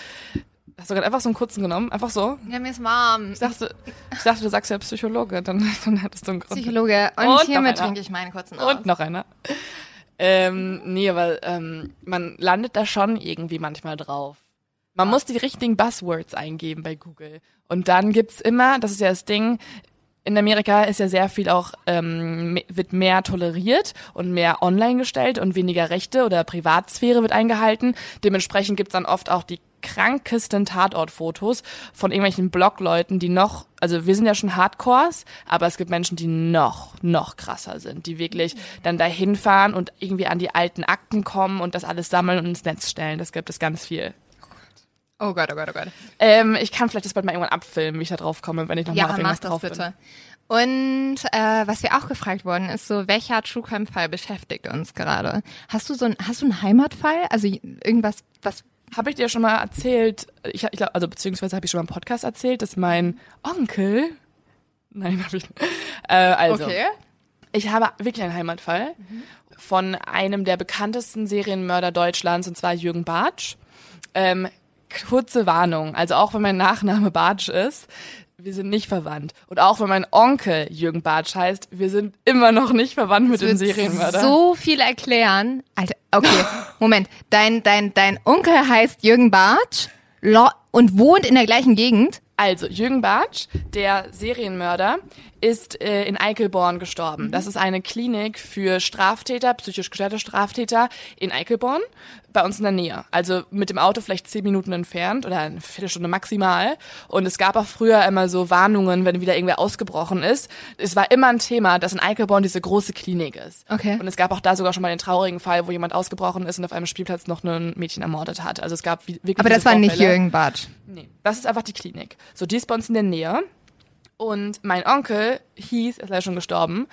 Hast du gerade einfach so einen kurzen genommen? Einfach so? Ja, mir ist warm. Ich dachte, ich dachte, du sagst ja Psychologe, dann, dann hättest du einen Grund. Psychologe. Und, Und hiermit trinke ich meinen kurzen aus. Und noch einer. Ähm, nee, weil ähm, man landet da schon irgendwie manchmal drauf. Man muss die richtigen Buzzwords eingeben bei Google. Und dann gibt's immer, das ist ja das Ding, in Amerika ist ja sehr viel auch, ähm, wird mehr toleriert und mehr online gestellt und weniger Rechte oder Privatsphäre wird eingehalten. Dementsprechend gibt's dann oft auch die krankesten Tatortfotos von irgendwelchen Blogleuten, die noch, also wir sind ja schon Hardcores, aber es gibt Menschen, die noch, noch krasser sind, die wirklich dann dahin fahren und irgendwie an die alten Akten kommen und das alles sammeln und ins Netz stellen. Das gibt es ganz viel. Oh Gott, oh Gott, oh Gott. Ähm, ich kann vielleicht das bald mal irgendwann abfilmen, wie ich da drauf komme, wenn ich nochmal Ja, auf irgendwas drauf bitte. Und äh, was wir auch gefragt worden ist, so welcher True Crime Fall beschäftigt uns gerade? Hast du so ein, hast du einen Heimatfall? Also irgendwas, was? Habe ich dir schon mal erzählt, ich, ich glaub, also beziehungsweise habe ich schon mal im Podcast erzählt, dass mein Onkel, nein, habe ich nicht. Äh, also, ich habe wirklich einen Heimatfall von einem der bekanntesten Serienmörder Deutschlands, und zwar Jürgen Bartsch. Ähm, kurze Warnung, also auch wenn mein Nachname Bartsch ist, wir sind nicht verwandt. Und auch wenn mein Onkel Jürgen Bartsch heißt, wir sind immer noch nicht verwandt mit dem Serienmörder. so viel erklären. Alter, okay, Moment. Dein, dein, dein Onkel heißt Jürgen Bartsch und wohnt in der gleichen Gegend. Also, Jürgen Bartsch, der Serienmörder, ist äh, in Eichelborn gestorben. Das ist eine Klinik für Straftäter, psychisch gestörte Straftäter in Eichelborn, bei uns in der Nähe. Also mit dem Auto vielleicht zehn Minuten entfernt oder eine Viertelstunde maximal. Und es gab auch früher immer so Warnungen, wenn wieder irgendwer ausgebrochen ist. Es war immer ein Thema, dass in Eichelborn diese große Klinik ist. Okay. Und es gab auch da sogar schon mal den traurigen Fall, wo jemand ausgebrochen ist und auf einem Spielplatz noch ein Mädchen ermordet hat. Also es gab wirklich Aber das war nicht. Jürgen Bartsch. Nee, das ist einfach die Klinik. So, die ist bei uns in der Nähe. Und mein Onkel hieß, er ist leider schon gestorben,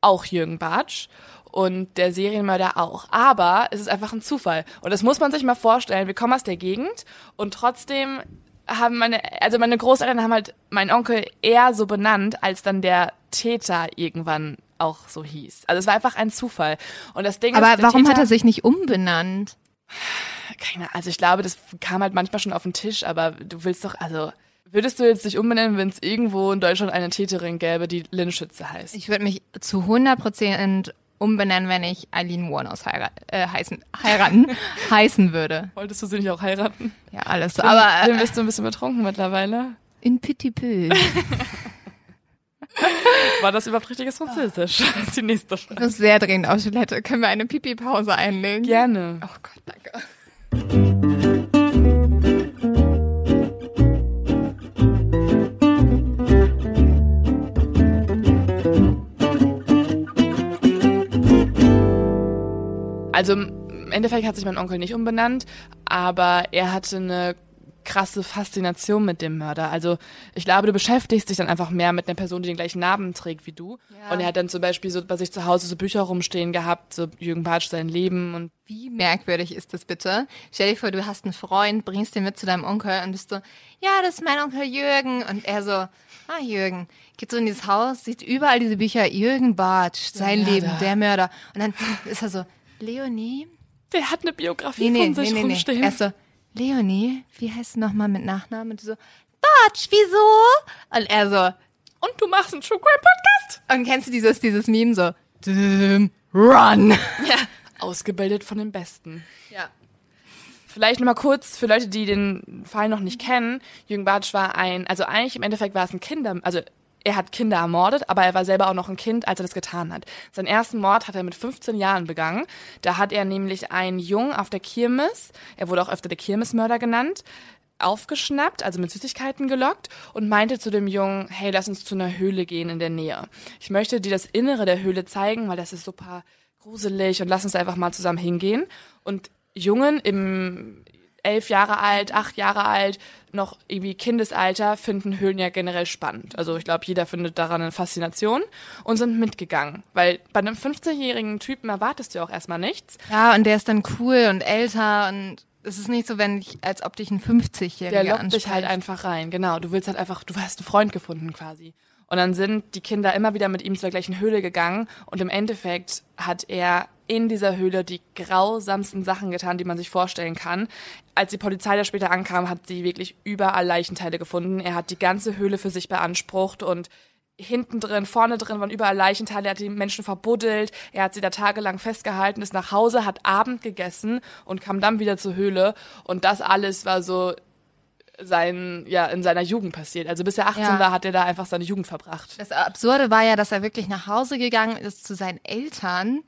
auch Jürgen Bartsch. Und der Serienmörder auch. Aber es ist einfach ein Zufall. Und das muss man sich mal vorstellen. Wir kommen aus der Gegend und trotzdem haben meine, also meine Großeltern haben halt meinen Onkel eher so benannt, als dann der Täter irgendwann auch so hieß. Also es war einfach ein Zufall. Und das Ding Aber ist, warum Täter, hat er sich nicht umbenannt? keine, also ich glaube, das kam halt manchmal schon auf den Tisch, aber du willst doch, also würdest du jetzt dich umbenennen, wenn es irgendwo in Deutschland eine Täterin gäbe, die Lynn Schütze heißt? Ich würde mich zu 100% umbenennen, wenn ich Eileen Warnos heirat, äh, heißen, heiraten, heißen würde. Wolltest du sie nicht auch heiraten? Ja, alles so. Aber Lynn, äh, bist du ein bisschen betrunken mittlerweile? in Petit Peu. War das überhaupt richtiges Französisch? Das ist die nächste Frage. muss sehr dringend auf Toilette. Können wir eine Pipi-Pause einlegen? Gerne. Oh Gott, danke. Also im Endeffekt hat sich mein Onkel nicht umbenannt, aber er hatte eine krasse Faszination mit dem Mörder. Also ich glaube, du beschäftigst dich dann einfach mehr mit einer Person, die den gleichen Namen trägt wie du. Ja. Und er hat dann zum Beispiel so bei sich zu Hause so Bücher rumstehen gehabt, so Jürgen Bartsch sein Leben und Wie merkwürdig ist das bitte? Stell dir vor, du hast einen Freund, bringst den mit zu deinem Onkel und bist so, ja, das ist mein Onkel Jürgen. Und er so, ah, Jürgen. Geht so in dieses Haus, sieht überall diese Bücher, Jürgen Bartsch, sein. Leben, der Mörder. Und dann ist er so, Leonie? Der hat eine Biografie Nee, nee, von sich nee, nee, nee. rumstehen. Er so, Leonie, wie heißt du nochmal mit Nachnamen? Und du so, Dodge, wieso? Und er so, Und du machst einen True Crime Podcast? und kennst du dieses, dieses Meme so, "Dum, run. Ja. Ausgebildet von den Besten. Ja. Vielleicht nochmal kurz für Leute, die den Fall noch nicht kennen. Jürgen Bartsch war ein, also eigentlich im Endeffekt war es ein Kinder, also er hat Kinder ermordet, aber er war selber auch noch ein Kind, als er das getan hat. Seinen ersten Mord hat er mit 15 Jahren begangen. Da hat er nämlich einen Jungen auf der Kirmes, er wurde auch öfter der Kirmesmörder genannt, aufgeschnappt, also mit Süßigkeiten gelockt und meinte zu dem Jungen, hey, lass uns zu einer Höhle gehen in der Nähe. Ich möchte dir das Innere der Höhle zeigen, weil das ist super gruselig und lass uns einfach mal zusammen hingehen. Und Jungen im elf Jahre alt, acht Jahre alt, noch irgendwie Kindesalter, finden Höhlen ja generell spannend. Also ich glaube, jeder findet daran eine Faszination und sind mitgegangen. Weil bei einem 15-jährigen Typen erwartest du auch erstmal nichts. Ja, und der ist dann cool und älter und es ist nicht so, wenn ich, als ob dich ein 50-Jähriger Der lockt anspricht. dich halt einfach rein, genau. Du willst halt einfach, du hast einen Freund gefunden quasi. Und dann sind die Kinder immer wieder mit ihm zur gleichen Höhle gegangen und im Endeffekt hat er in dieser Höhle die grausamsten Sachen getan, die man sich vorstellen kann. Als die Polizei da später ankam, hat sie wirklich überall Leichenteile gefunden. Er hat die ganze Höhle für sich beansprucht und hinten drin, vorne drin waren überall Leichenteile, er hat die Menschen verbuddelt, er hat sie da tagelang festgehalten, ist nach Hause, hat Abend gegessen und kam dann wieder zur Höhle und das alles war so sein, ja, in seiner Jugend passiert. Also bis er 18 Ja. war, hat er da einfach seine Jugend verbracht. Das Absurde war ja, dass er wirklich nach Hause gegangen ist zu seinen Eltern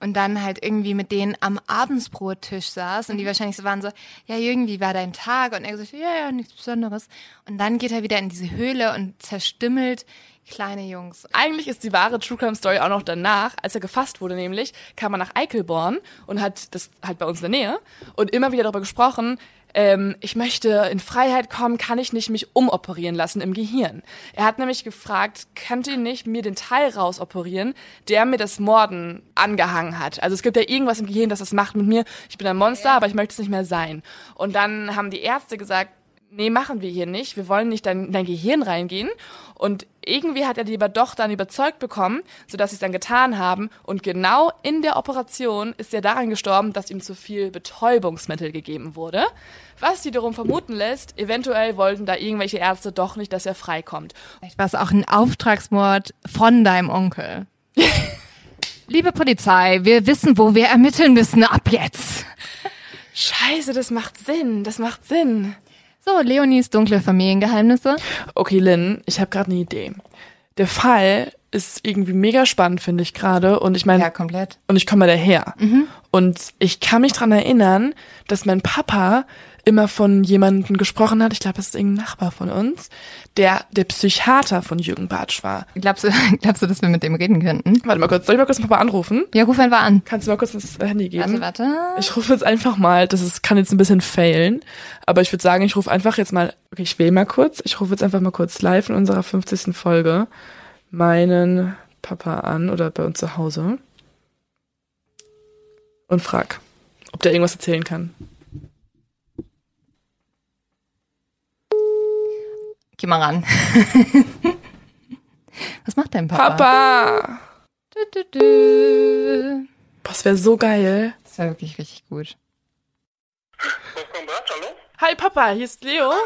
und dann halt irgendwie mit denen am Abendsbrottisch saß und die wahrscheinlich so waren so, ja, irgendwie war dein Tag und er gesagt, ja, ja, nichts Besonderes. Und dann geht er wieder in diese Höhle und zerstümmelt kleine Jungs. Eigentlich ist die wahre True Crime Story auch noch danach, als er gefasst wurde nämlich, kam er nach Eichelborn und hat das halt bei uns in der Nähe und immer wieder darüber gesprochen, ähm, ich möchte in Freiheit kommen, kann ich nicht mich umoperieren lassen im Gehirn. Er hat nämlich gefragt, könnt ihr nicht mir den Teil rausoperieren, der mir das Morden angehangen hat. Also es gibt ja irgendwas im Gehirn, das das macht mit mir. Ich bin ein Monster, aber ich möchte es nicht mehr sein. Und dann haben die Ärzte gesagt, nee, machen wir hier nicht. Wir wollen nicht dein, in dein Gehirn reingehen. Und irgendwie hat er die aber doch dann überzeugt bekommen, sodass sie es dann getan haben. Und genau in der Operation ist er daran gestorben, dass ihm zu viel Betäubungsmittel gegeben wurde. Was wiederum vermuten lässt, eventuell wollten da irgendwelche Ärzte doch nicht, dass er freikommt. Vielleicht war es auch ein Auftragsmord von deinem Onkel. Liebe Polizei, wir wissen, wo wir ermitteln müssen ab jetzt. Scheiße, das macht Sinn, das macht Sinn. So, Leonies dunkle Familiengeheimnisse. Okay, Lynn, ich habe gerade eine Idee. Der Fall ist irgendwie mega spannend, finde ich gerade. Und ich meine, Ja, komplett. und ich komme daher. Und ich kann mich dran erinnern, dass mein Papa immer von jemandem gesprochen hat, ich glaube, das ist irgendein Nachbar von uns, der der Psychiater von Jürgen Bartsch war. Glaubst du, glaubst du, dass wir mit dem reden könnten? Warte mal kurz, soll ich mal kurz Papa anrufen? Ja, ruf einfach an. Kannst du mal kurz das Handy geben? Warte, warte. Ich rufe jetzt einfach mal, das ist, kann jetzt ein bisschen failen, aber ich würde sagen, ich rufe einfach jetzt mal, okay, ich wähle mal kurz, ich rufe jetzt einfach mal kurz live in unserer 50. Folge meinen Papa an oder bei uns zu Hause und frag, ob der irgendwas erzählen kann. Geh mal ran. Was macht dein Papa? Papa! Du, du, du. Boah, das wäre so geil. Das war wirklich richtig gut. Hallo? Hi Papa, hier ist Leo. Leo,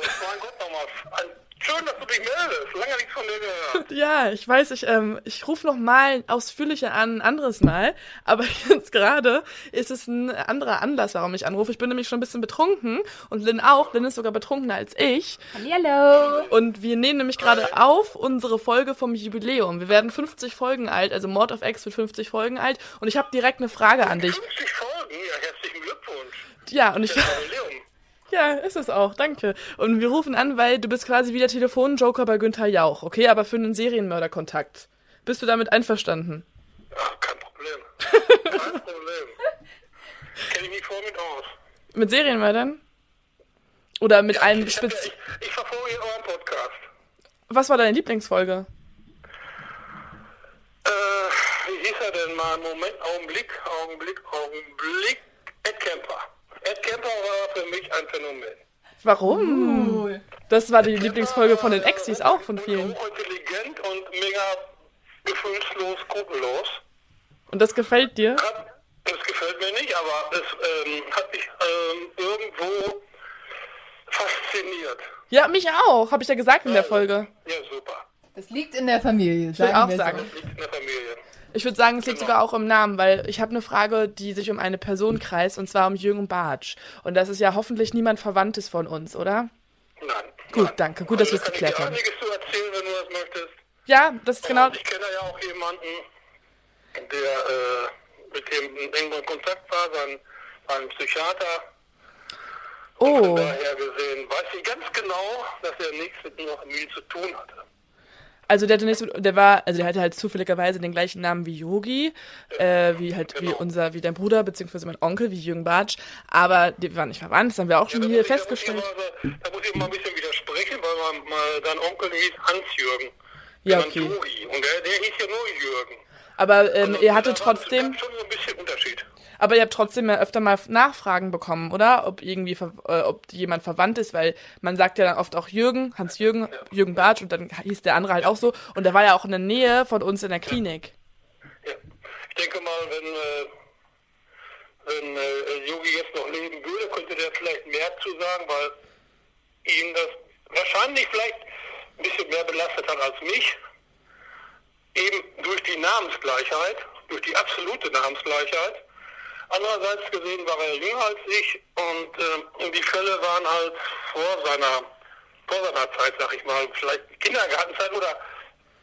mein Gott nochmal. Ein- Schön, dass du dich meldest. Lange nichts von dir gehört. Ja, ich weiß, ich, ähm, ich rufe noch mal ausführlicher an, ein anderes Mal. Aber jetzt gerade ist es ein anderer Anlass, warum ich anrufe. Ich bin nämlich schon ein bisschen betrunken und Lynn auch. Lynn ist sogar betrunkener als ich. Hallo. Und wir nehmen nämlich gerade auf unsere Folge vom Jubiläum. Wir werden 50 Folgen alt, also Mord of X wird 50 Folgen alt. Und ich habe direkt eine Frage an dich. 50 Folgen, ja, herzlichen Glückwunsch. Ja, und ich, Das Jubiläum. Ja, ist es auch, danke. Und wir rufen an, weil du bist quasi wie der Telefonjoker bei Günther Jauch, okay? Aber für einen Serienmörderkontakt. Bist du damit einverstanden? Ach, kein Problem. Kein Problem. Kenne ich mich voll mit aus. Mit Serienmördern? Oder mit einem Ich, ja, Spitz... ich, ich verfolge euren Podcast. Was war deine Lieblingsfolge? Äh, wie hieß er denn mal? Moment, Augenblick, Augenblick, Augenblick. Ed Kemper. Ed Kemper war für mich ein Phänomen. Warum? Das war die Lieblingsfolge von den Exis, auch von vielen. Hochintelligent und mega gefühlslos, skrupellos. Und das gefällt dir? Hat, nicht, aber es ähm, hat mich ähm, irgendwo fasziniert. Ja, mich auch, habe ich ja gesagt in der Folge. Ja, super. Das liegt in der Familie, Ich sagen auch sagen. Das liegt in der Familie. Ich würde sagen, es liegt sogar auch im Namen, weil ich habe eine Frage, die sich um eine Person kreist, und zwar um Jürgen Bartsch. Und das ist ja hoffentlich niemand Verwandtes von uns, oder? Nein. Gut, nein. danke. Gut, dass wir es kann geklärt ich dir haben. einiges zu erzählen, wenn du das möchtest. Ja, das ist genau. Und ich kenne ja auch jemanden, der äh, mit dem in engem Kontakt war, sein, sein Psychiater. Oh, Von daher gesehen weiß ich ganz genau, dass er nichts mit Familie zu tun hatte. Also der, mit- der war, also der hatte halt zufälligerweise den gleichen Namen wie Yogi, äh, wie halt wie Genau. unser, wie dein Bruder beziehungsweise mein Onkel, wie Jürgen Bartsch, aber die waren nicht verwandt, das haben wir auch schon da hier ich- festgestellt. Da muss, ich mal, da muss ich mal ein bisschen widersprechen, weil man, mal, dein Onkel hieß Hans-Jürgen. Ja, okay. Yogi. Und der, der hieß ja nur Jürgen. Aber ähm, Also ihr hattet trotzdem, schon so ein bisschen Unterschied. Aber ihr habt trotzdem ja öfter mal Nachfragen bekommen, oder? Ob irgendwie, äh, ob jemand verwandt ist, weil man sagt ja dann oft auch Jürgen, Hans-Jürgen, Jürgen Bartsch und dann hieß der andere halt auch so. Und der war ja auch in der Nähe von uns in der Klinik. Ja. Ich denke mal, wenn, äh, äh, Yogi jetzt noch leben würde, könnte der vielleicht mehr zu sagen, weil ihn das wahrscheinlich vielleicht ein bisschen mehr belastet hat als mich. Eben durch die Namensgleichheit, durch die absolute Namensgleichheit. Andererseits gesehen war er jünger als ich und, äh, die Fälle waren halt vor seiner, vor seiner Zeit, sag ich mal, vielleicht Kindergartenzeit oder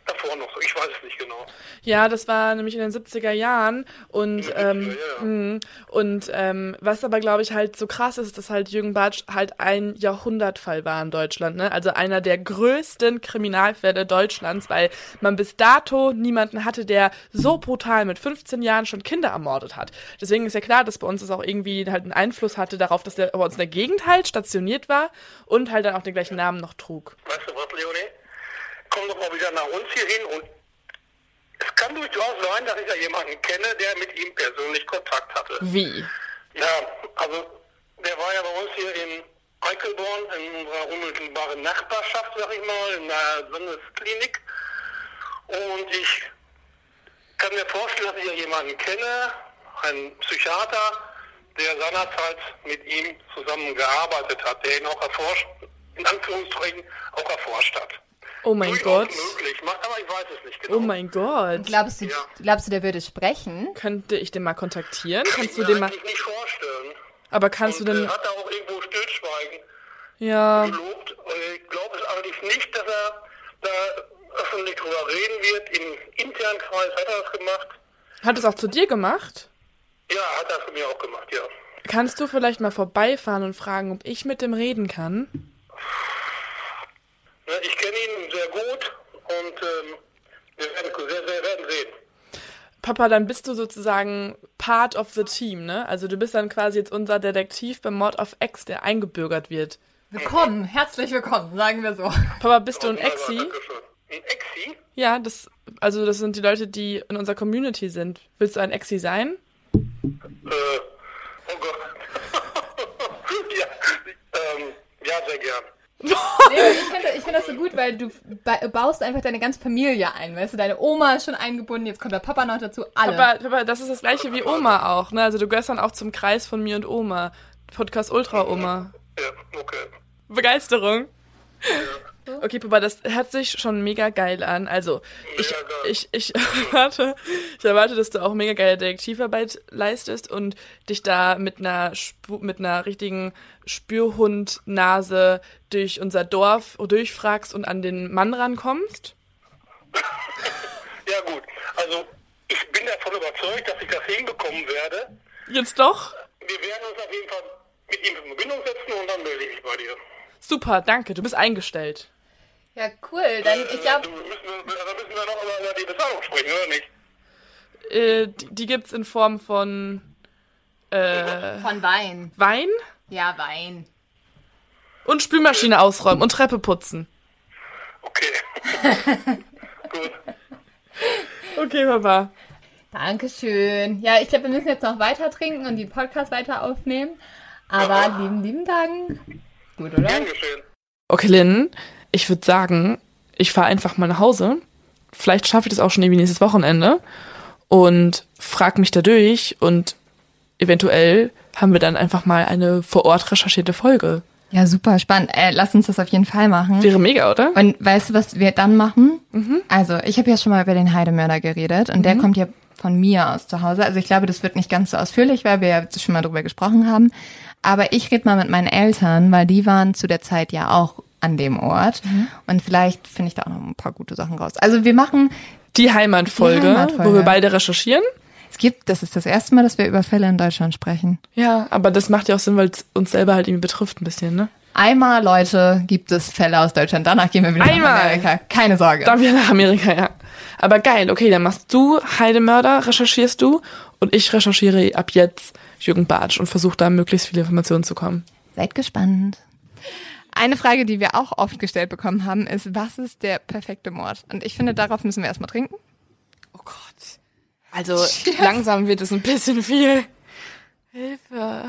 davor noch. Ich weiß es nicht genau. Ja, das war nämlich in den 70er Jahren und ähm, ja. mh, und ähm, was aber glaube ich halt so krass ist, dass halt Jürgen Bartsch halt ein Jahrhundertfall war in Deutschland, ne? Also einer der größten Kriminalfälle Deutschlands, weil man bis dato niemanden hatte, der so brutal mit 15 Jahren schon Kinder ermordet hat. Deswegen ist ja klar, dass bei uns das auch irgendwie halt einen Einfluss hatte darauf, dass der bei uns in der Gegend halt stationiert war und halt dann auch den gleichen Namen noch trug. Weißt du was, Leonie? Wieder nach uns hier hin und es kann durchaus sein, dass ich da jemanden kenne, der mit ihm persönlich Kontakt hatte. Wie? Ja, also der war ja bei uns hier in Eichelborn, in unserer unmittelbaren Nachbarschaft, sag ich mal, in der Sonnesklinik. Und ich kann mir vorstellen, dass ich ja jemanden kenne, einen Psychiater, der seinerzeit mit ihm zusammengearbeitet hat, der ihn auch erforscht, in Anführungszeichen auch erforscht hat. Oh mein Gott. möglich, aber ich weiß es nicht genau. Oh mein Gott. Glaubst du, Ja. glaubst du, der würde sprechen? Könnte ich den mal kontaktieren? Kann Kannst ich du mir den mal. eigentlich nicht vorstellen. Aber kannst Und du äh, denn. hat er auch irgendwo Stillschweigen Ja. gelobt. Äh, Ich glaube es allerdings nicht, dass er da öffentlich drüber reden wird. Im internen Kreis hat er das gemacht. Hat es auch zu dir gemacht? Ja, hat er für mich auch gemacht, ja. Kannst du vielleicht mal vorbeifahren und fragen, ob ich mit dem reden kann? Ne, Ich kenne ihn sehr gut und ähm, wir werden, wir, wir werden sehen. Papa, dann bist du sozusagen part of the team, ne? Also du bist dann quasi jetzt unser Detektiv beim Mord of X, der eingebürgert wird. Willkommen, herzlich willkommen, sagen wir so. Papa, bist du ein Exi? Ein Exi? Ja, das, also das sind die Leute, die in unserer Community sind. Willst du ein Exi sein? Äh, oh Gott. ja, ähm, ja, sehr gern. Nee, ich finde find das so gut, weil du ba baust einfach deine ganze Familie ein, weißt du? Deine Oma ist schon eingebunden, jetzt kommt der Papa noch dazu, alle. Papa, Papa, das ist das gleiche wie Oma auch, ne? Also du gehörst dann auch zum Kreis von mir und Oma. Podcast Ultra Oma. Ja, okay. Begeisterung. Okay, Papa, das hört sich schon mega geil an. Also, ich, ich, ich erwarte, ich erwarte, dass du auch mega geile Detektivarbeit leistest und dich da mit einer, mit einer richtigen Spürhundnase durch unser Dorf durchfragst und an den Mann rankommst. Ja gut, also ich bin davon überzeugt, dass ich das hinbekommen werde. Jetzt doch? Wir werden uns auf jeden Fall mit ihm in Verbindung setzen und dann melde ich mich bei dir. Super, danke, du bist eingestellt. Ja, cool, dann ich Äh, glaube, du- müssen wir, also müssen wir noch über, über die Bezahlung sprechen, oder nicht? Äh, die, die gibt's in Form von äh, von Wein. Wein Ja, Wein. und Spülmaschine ausräumen und Treppe putzen. Okay. gut. Okay, Papa. Dankeschön. Ja, ich glaube, wir müssen jetzt noch weiter trinken und den Podcast weiter aufnehmen. Aber lieben, lieben Dank. Gut, oder? Geschehen. Okay, Lynn, ich würde sagen, ich fahre einfach mal nach Hause. Vielleicht schaffe ich das auch schon irgendwie nächstes Wochenende und frag mich da durch und eventuell haben wir dann einfach mal eine vor Ort recherchierte Folge. Ja, super spannend. Äh, lass uns das auf jeden Fall machen. Wäre mega, oder? Und weißt du, was wir dann machen? Also, ich habe ja schon mal über den Heidemörder geredet und der kommt ja von mir aus zu Hause. Also ich glaube, das wird nicht ganz so ausführlich, weil wir ja schon mal drüber gesprochen haben. Aber ich rede mal mit meinen Eltern, weil die waren zu der Zeit ja auch an dem Ort. Und vielleicht finde ich da auch noch ein paar gute Sachen raus. Also wir machen, Die Heimatfolge, Die Heimatfolge. wo wir beide recherchieren. es gibt, das ist das erste Mal, dass wir über Fälle in Deutschland sprechen. Ja, aber das macht ja auch Sinn, weil es uns selber halt irgendwie betrifft ein bisschen, ne? Einmal, Leute, gibt es Fälle aus Deutschland. Danach gehen wir wieder Einmal. nach Amerika. Keine Sorge. Dann wieder nach Amerika, ja. Aber geil, okay, dann machst du Heidemörder, recherchierst du und ich recherchiere ab jetzt Jürgen Bartsch und versuche da möglichst viele Informationen zu kommen. Seid gespannt. Eine Frage, die wir auch oft gestellt bekommen haben, ist, was ist der perfekte Mord? Und ich finde, darauf müssen wir erstmal trinken. Oh Gott. Also langsam wird es ein bisschen viel. Hilfe.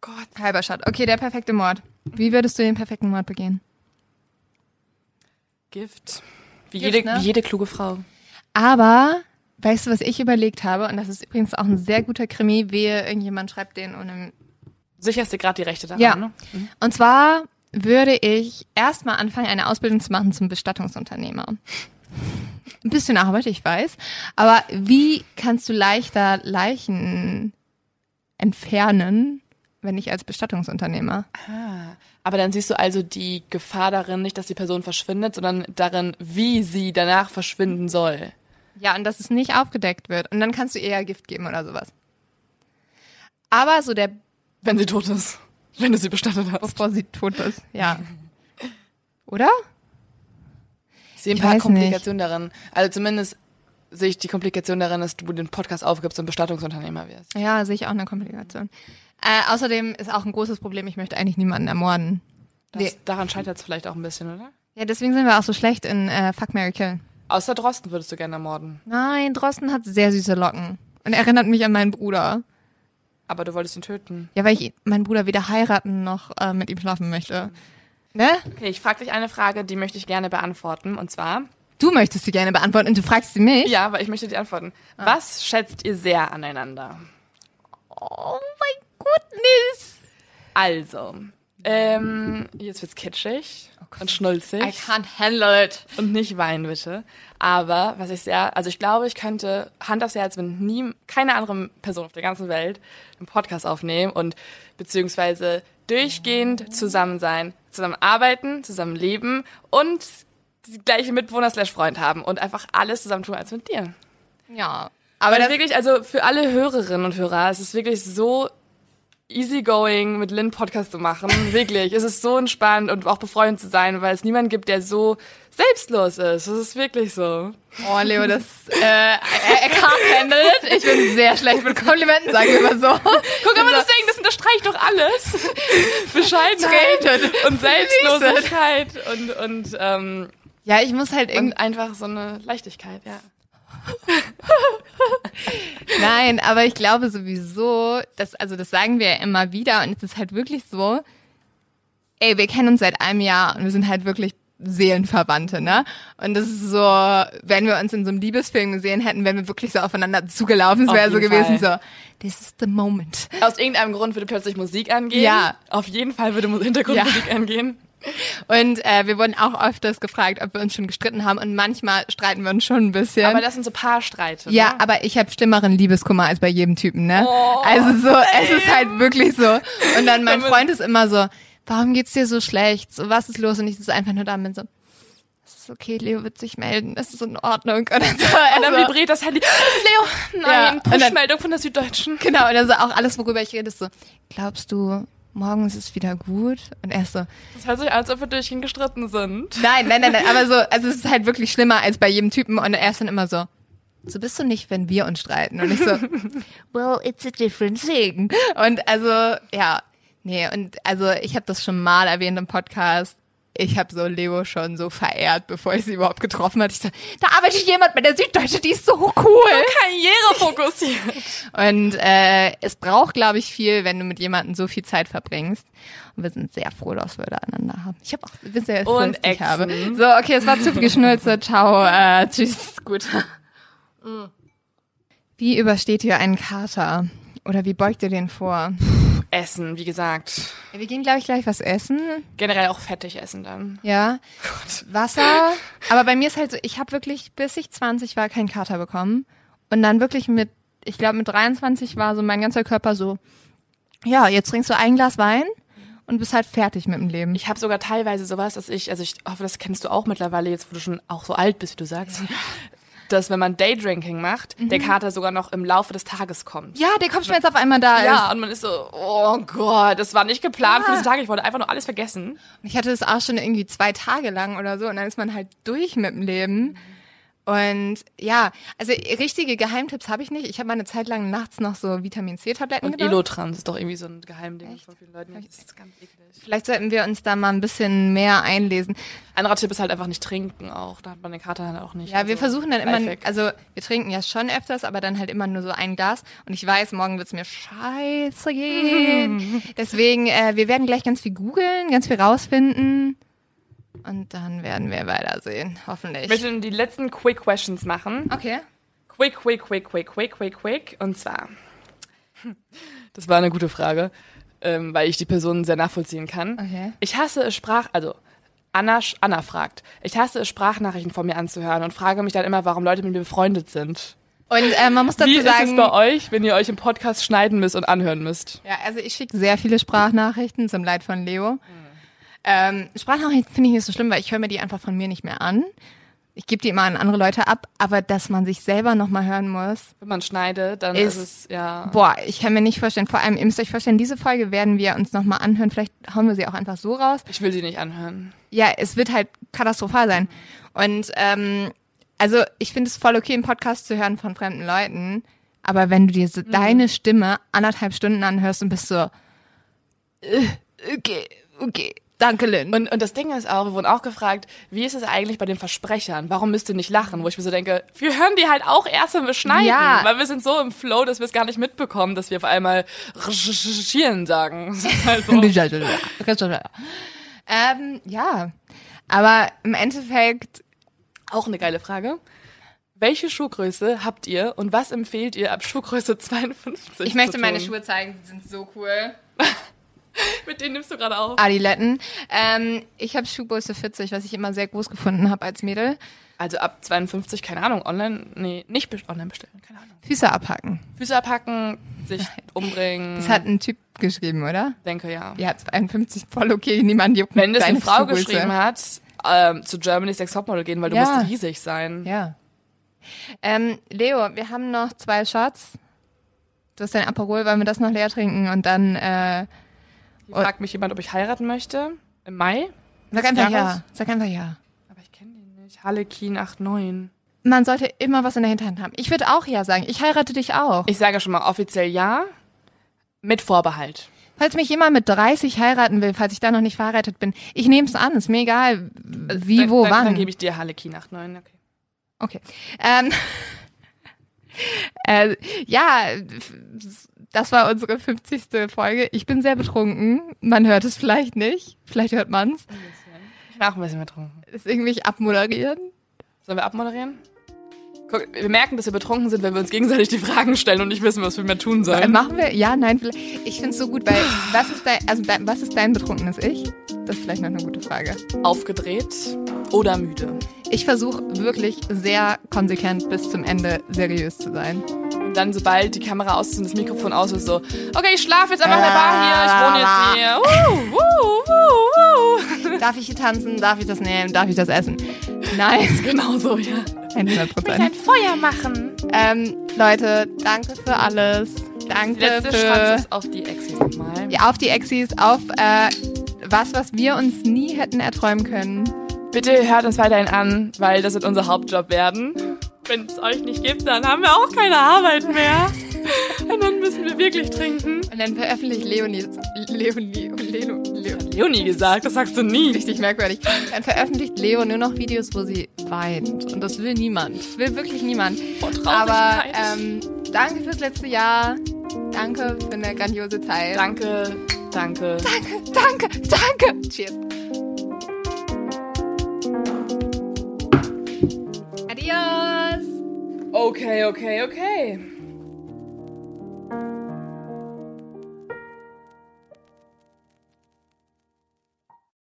Gott. Halber Shot. Okay, der perfekte Mord. Wie würdest du den perfekten Mord begehen? Gift. Wie, Gift, jede, ne? wie jede kluge Frau. Aber, weißt du, was ich überlegt habe? Und das ist übrigens auch ein sehr guter Krimi, wehe, irgendjemand schreibt den ohne Sicherst dir gerade die Rechte daran, Ja. ne? Und zwar würde ich erstmal anfangen, eine Ausbildung zu machen zum Bestattungsunternehmer. Ein bisschen Arbeit, ich weiß. Aber wie kannst du leichter Leichen entfernen, wenn nicht als Bestattungsunternehmer? Ah. Aber dann siehst du also die Gefahr darin, nicht, dass die Person verschwindet, sondern darin, wie sie danach verschwinden soll. Ja, und dass es nicht aufgedeckt wird. Und dann kannst du eher Gift geben oder sowas. Aber so der, Wenn sie tot ist. Wenn du sie bestattet hast. bevor sie tot ist, ja. Oder? Ich sehe ein Ich paar Komplikationen darin. Also zumindest sehe ich die Komplikation darin, dass du den Podcast aufgibst und Bestattungsunternehmer wirst. Ja, sehe ich auch eine Komplikation. Äh, außerdem ist auch ein großes Problem, ich möchte eigentlich niemanden ermorden. Das, Nee. Daran scheitert es vielleicht auch ein bisschen, oder? Ja, deswegen sind wir auch so schlecht in äh, Fuck, Mary Kill. Außer Drosten würdest du gerne ermorden. Nein, Drosten hat sehr süße Locken. Und erinnert mich an meinen Bruder. Aber du wolltest ihn töten. Ja, weil ich meinen Bruder weder heiraten noch äh, mit ihm schlafen möchte. Ne? Okay, ich frage dich eine Frage, die möchte ich gerne beantworten. Und zwar, Du möchtest sie gerne beantworten und du fragst sie mich? ja, weil ich möchte die antworten. Was schätzt ihr sehr aneinander? Oh mein goodness. Also, ähm, jetzt wird's kitschig und schnulzig. I can't handle it. und nicht weinen, bitte. Aber was ich sehr, also ich glaube, ich könnte Hand aufs Herz, wenn nie, keine andere Person auf der ganzen Welt einen Podcast aufnehmen und beziehungsweise durchgehend zusammen sein, zusammen arbeiten, zusammen leben und die gleiche Mitbewohner slash Freund haben und einfach alles zusammen tun als mit dir. Ja. Aber Aber das, wirklich, also für alle Hörerinnen und Hörer, es ist wirklich so easygoing mit Lynn Podcast zu machen. Wirklich. Es ist so entspannt und auch befreundend zu sein, weil es niemanden gibt, der so selbstlos ist. Das ist wirklich so. oh Leo, das, äh, er, it. Ich bin sehr schlecht mit Komplimenten, sagen wir mal so. Guck, aber deswegen, das unterstreicht doch alles. Bescheidenheit und Selbstlosigkeit und, und, ähm, Ja, ich muss halt irgendwie, einfach so eine Leichtigkeit, ja. Nein, aber ich glaube sowieso, dass, also das sagen wir ja immer wieder und es ist halt wirklich so, ey, wir kennen uns seit einem Jahr und wir sind halt wirklich Seelenverwandte, ne? Und das ist so, wenn wir uns in so einem Liebesfilm gesehen hätten, wären wir wirklich so aufeinander zugelaufen. Es wäre so gewesen, Fall. so, this is the moment. Aus irgendeinem Grund würde plötzlich Musik angehen. Ja. Auf jeden Fall würde Mu- Hintergrundmusik angehen. Und äh, wir wurden auch öfters gefragt, ob wir uns schon gestritten haben und manchmal streiten wir uns schon ein bisschen. Aber das sind so Paarstreite. Ja, ne? aber ich habe schlimmeren Liebeskummer als bei jedem Typen, ne? Oh, also so, es ist halt wirklich so. Und dann mein Damit- Freund ist immer so, warum geht's dir so schlecht? So, was ist los? Und ich sitze einfach nur da und bin so, es ist okay, Leo wird sich melden, es ist in Ordnung. Und dann, so, Und dann also, vibriert das Handy. Leo, Ja, nein, dann- Pushmeldung von der Süddeutschen. genau, und also auch alles, worüber ich rede, ist so, glaubst du, morgen ist es wieder gut? Und er ist so, Das hört sich an, als ob wir durchgehend gestritten sind. nein, nein, nein, nein, aber so, also es ist halt wirklich schlimmer als bei jedem Typen. Und er ist dann immer so, so bist du nicht, wenn wir uns streiten. Und ich so, well, it's a different thing. Und also, ja, nee, und also ich habe das schon mal erwähnt im Podcast. Ich habe so Leo schon so verehrt, bevor ich sie überhaupt getroffen hatte. Ich so, da arbeitet jemand bei der Süddeutsche, die ist so cool. Karriere fokussiert. Und äh, es braucht, glaube ich, viel, wenn du mit jemandem so viel Zeit verbringst. Und wir sind sehr froh, dass wir da einander haben. Ich habe auch, bin sehr froh, Und dass ich habe. So, okay, es war zu viel Geschnulze. Ciao, äh, tschüss, gut. Wie übersteht ihr einen Kater? Oder wie beugt ihr den vor? Essen, wie gesagt. Ja, wir gehen, glaube ich, gleich was essen. Generell auch fettig essen dann. Ja. Wasser. Aber bei mir ist halt so, ich habe wirklich, bis ich 20 war, keinen Kater bekommen. Und dann wirklich mit, ich glaube mit 23 war so mein ganzer Körper so, ja, jetzt trinkst du ein Glas Wein und bist halt fertig mit dem Leben. Ich habe sogar teilweise sowas, dass ich, also ich hoffe, das kennst du auch mittlerweile, jetzt wo du schon auch so alt bist, wie du sagst, dass wenn man Daydrinking macht, der Kater sogar noch im Laufe des Tages kommt. ja, der Kopfschmerz auf einmal da Ja, ist. und man ist so, oh Gott, das war nicht geplant für Ja. diesen Tag, ich wollte einfach nur alles vergessen. Ich hatte das auch schon irgendwie zwei Tage lang oder so und dann ist man halt durch mit dem Leben. Und ja, also richtige Geheimtipps habe ich nicht. Ich habe mal eine Zeit lang nachts noch so Vitamin C-Tabletten Und genommen. Elotrans ist doch irgendwie so ein Geheimding von vielen Leuten. Das ist ganz eklig. Vielleicht sollten wir uns da mal ein bisschen mehr einlesen. Anderer Tipp ist halt einfach nicht trinken auch. Da hat man den Kater halt auch nicht. Ja, wir Also, versuchen dann immer, also wir trinken ja schon öfters, aber dann halt immer nur so ein Glas. Und ich weiß, morgen wird's mir scheiße gehen. Deswegen, äh, wir werden gleich ganz viel googeln, ganz viel rausfinden. Und dann werden wir weitersehen, hoffentlich. Ich möchte die letzten Quick Questions machen. Okay. Quick, quick, quick, quick, quick, quick, quick. Und zwar, das war eine gute Frage, ähm, weil ich die Person sehr nachvollziehen kann. Okay. Ich hasse es Sprach, also Anna, Anna fragt, ich hasse es Sprachnachrichten von mir anzuhören und frage mich dann immer, warum Leute mit mir befreundet sind. Und äh, man muss dazu Wie ist sagen, es bei euch, wenn ihr euch im Podcast schneiden müsst und anhören müsst? ja, also ich schicke sehr viele Sprachnachrichten zum Leid von Leo. Ähm, Sprachnachrichten finde ich nicht so schlimm, weil ich höre mir die einfach von mir nicht mehr an. Ich gebe die immer an andere Leute ab, aber dass man sich selber nochmal hören muss, Wenn man schneidet, dann Ist- ist, es, ja. Boah, ich kann mir nicht vorstellen. Vor allem, ihr müsst euch vorstellen, diese Folge werden wir uns nochmal anhören. Vielleicht hauen wir sie auch einfach so raus. Ich will sie nicht anhören. Ja, es wird halt katastrophal sein. Und ähm, also ich finde es voll okay, einen Podcast zu hören von fremden Leuten. Aber wenn du dir so deine Stimme anderthalb Stunden anhörst und bist so, äh, okay, okay, danke Lynn. Und, und das Ding ist auch, wir wurden auch gefragt, wie ist es eigentlich bei den Versprechern? Warum müsst ihr nicht lachen? Wo ich mir so denke, wir hören die halt auch erst, wenn wir schneiden. Ja. Weil wir sind so im Flow, dass wir es gar nicht mitbekommen, dass wir auf einmal recherchieren sagen. Das ist halt so. ähm, ja, aber im Endeffekt auch eine geile Frage. Welche Schuhgröße habt ihr und was empfehlt ihr ab Schuhgröße 52? Ich möchte meine? Schuhe zeigen, die sind so cool. Mit denen nimmst du gerade auf. Adiletten. Ähm, ich habe Schuhgröße 40, was ich immer sehr groß gefunden habe als Mädel. Also ab 52, keine Ahnung, online, nee, nicht online bestellen, keine Ahnung. Füße abhacken. Füße abhacken, sich umbringen. Das hat ein Typ geschrieben, oder? denke ja. Ja, 52 voll okay, niemand juckt Wenn das eine Frau Schuhgröße. geschrieben hat, ähm, zu Germany's Next Topmodel gehen, weil du Ja. musst riesig sein. Ja. Ähm, Leo, wir haben noch zwei Shots. Du hast dein Aperol, wollen wir das noch leer trinken und dann äh, Hier fragt mich jemand, ob ich heiraten möchte. Im Mai? sag einfach Jahres? ja. Sag einfach ja. Aber ich kenne den nicht. Harlekin 89. Man sollte immer was in der Hinterhand haben. Ich würde auch ja sagen. Ich heirate dich auch. Ich sage schon mal offiziell ja, mit Vorbehalt. Falls mich jemand mit 30 heiraten will, falls ich da noch nicht verheiratet bin, ich nehme es an. Ist mir egal, wie, dann, wo, dann, wann. Dann gebe ich dir Harlekin 89. Okay. Okay. Ähm, äh, ja, das war unsere 50. Folge. Ich bin sehr betrunken. Man hört es vielleicht nicht. Vielleicht hört man's. Ich bin auch ein bisschen betrunken. Will ich abmoderieren. Sollen wir abmoderieren? Guck, wir merken, dass wir betrunken sind, wenn wir uns gegenseitig die Fragen stellen und nicht wissen, was wir mehr tun Äh, sollen. machen wir? Ja, nein, vielleicht. Ich finde es so gut, weil was ist dein, also dein, was ist dein betrunkenes Ich? Das ist vielleicht noch eine gute Frage. Aufgedreht oder müde. Ich versuche wirklich sehr konsequent bis zum Ende seriös zu sein. Und dann, sobald die Kamera aus ist und das Mikrofon aus ist, so, okay, ich schlafe jetzt einfach in der Bar hier, ich wohne jetzt hier. Uh, uh, uh, uh. Darf ich hier tanzen? Darf ich das nehmen? Darf ich das essen? Nein, Genau so, ja. 100 Prozent. Feuer machen. Ähm, Leute, danke für alles. Danke Die letzte für ist auf die Exis nochmal. ja, auf die Exis, auf äh, was, was wir uns nie hätten erträumen können. Bitte hört uns weiterhin an, weil das wird unser Hauptjob werden. Wenn es euch nicht gibt, dann haben wir auch keine Arbeit mehr. Und dann müssen wir wirklich trinken. Und dann veröffentlicht Leonie, Leonie, Leo, Leo, Leonie gesagt, das sagst du nie. richtig merkwürdig. Dann veröffentlicht Leo nur noch Videos, wo sie weint. Und das will niemand. Das will wirklich niemand. Vor Aber ähm, danke fürs letzte Jahr. Danke für eine grandiose Zeit. Danke, danke. Danke, danke. Cheers. Adios. Okay, okay, okay.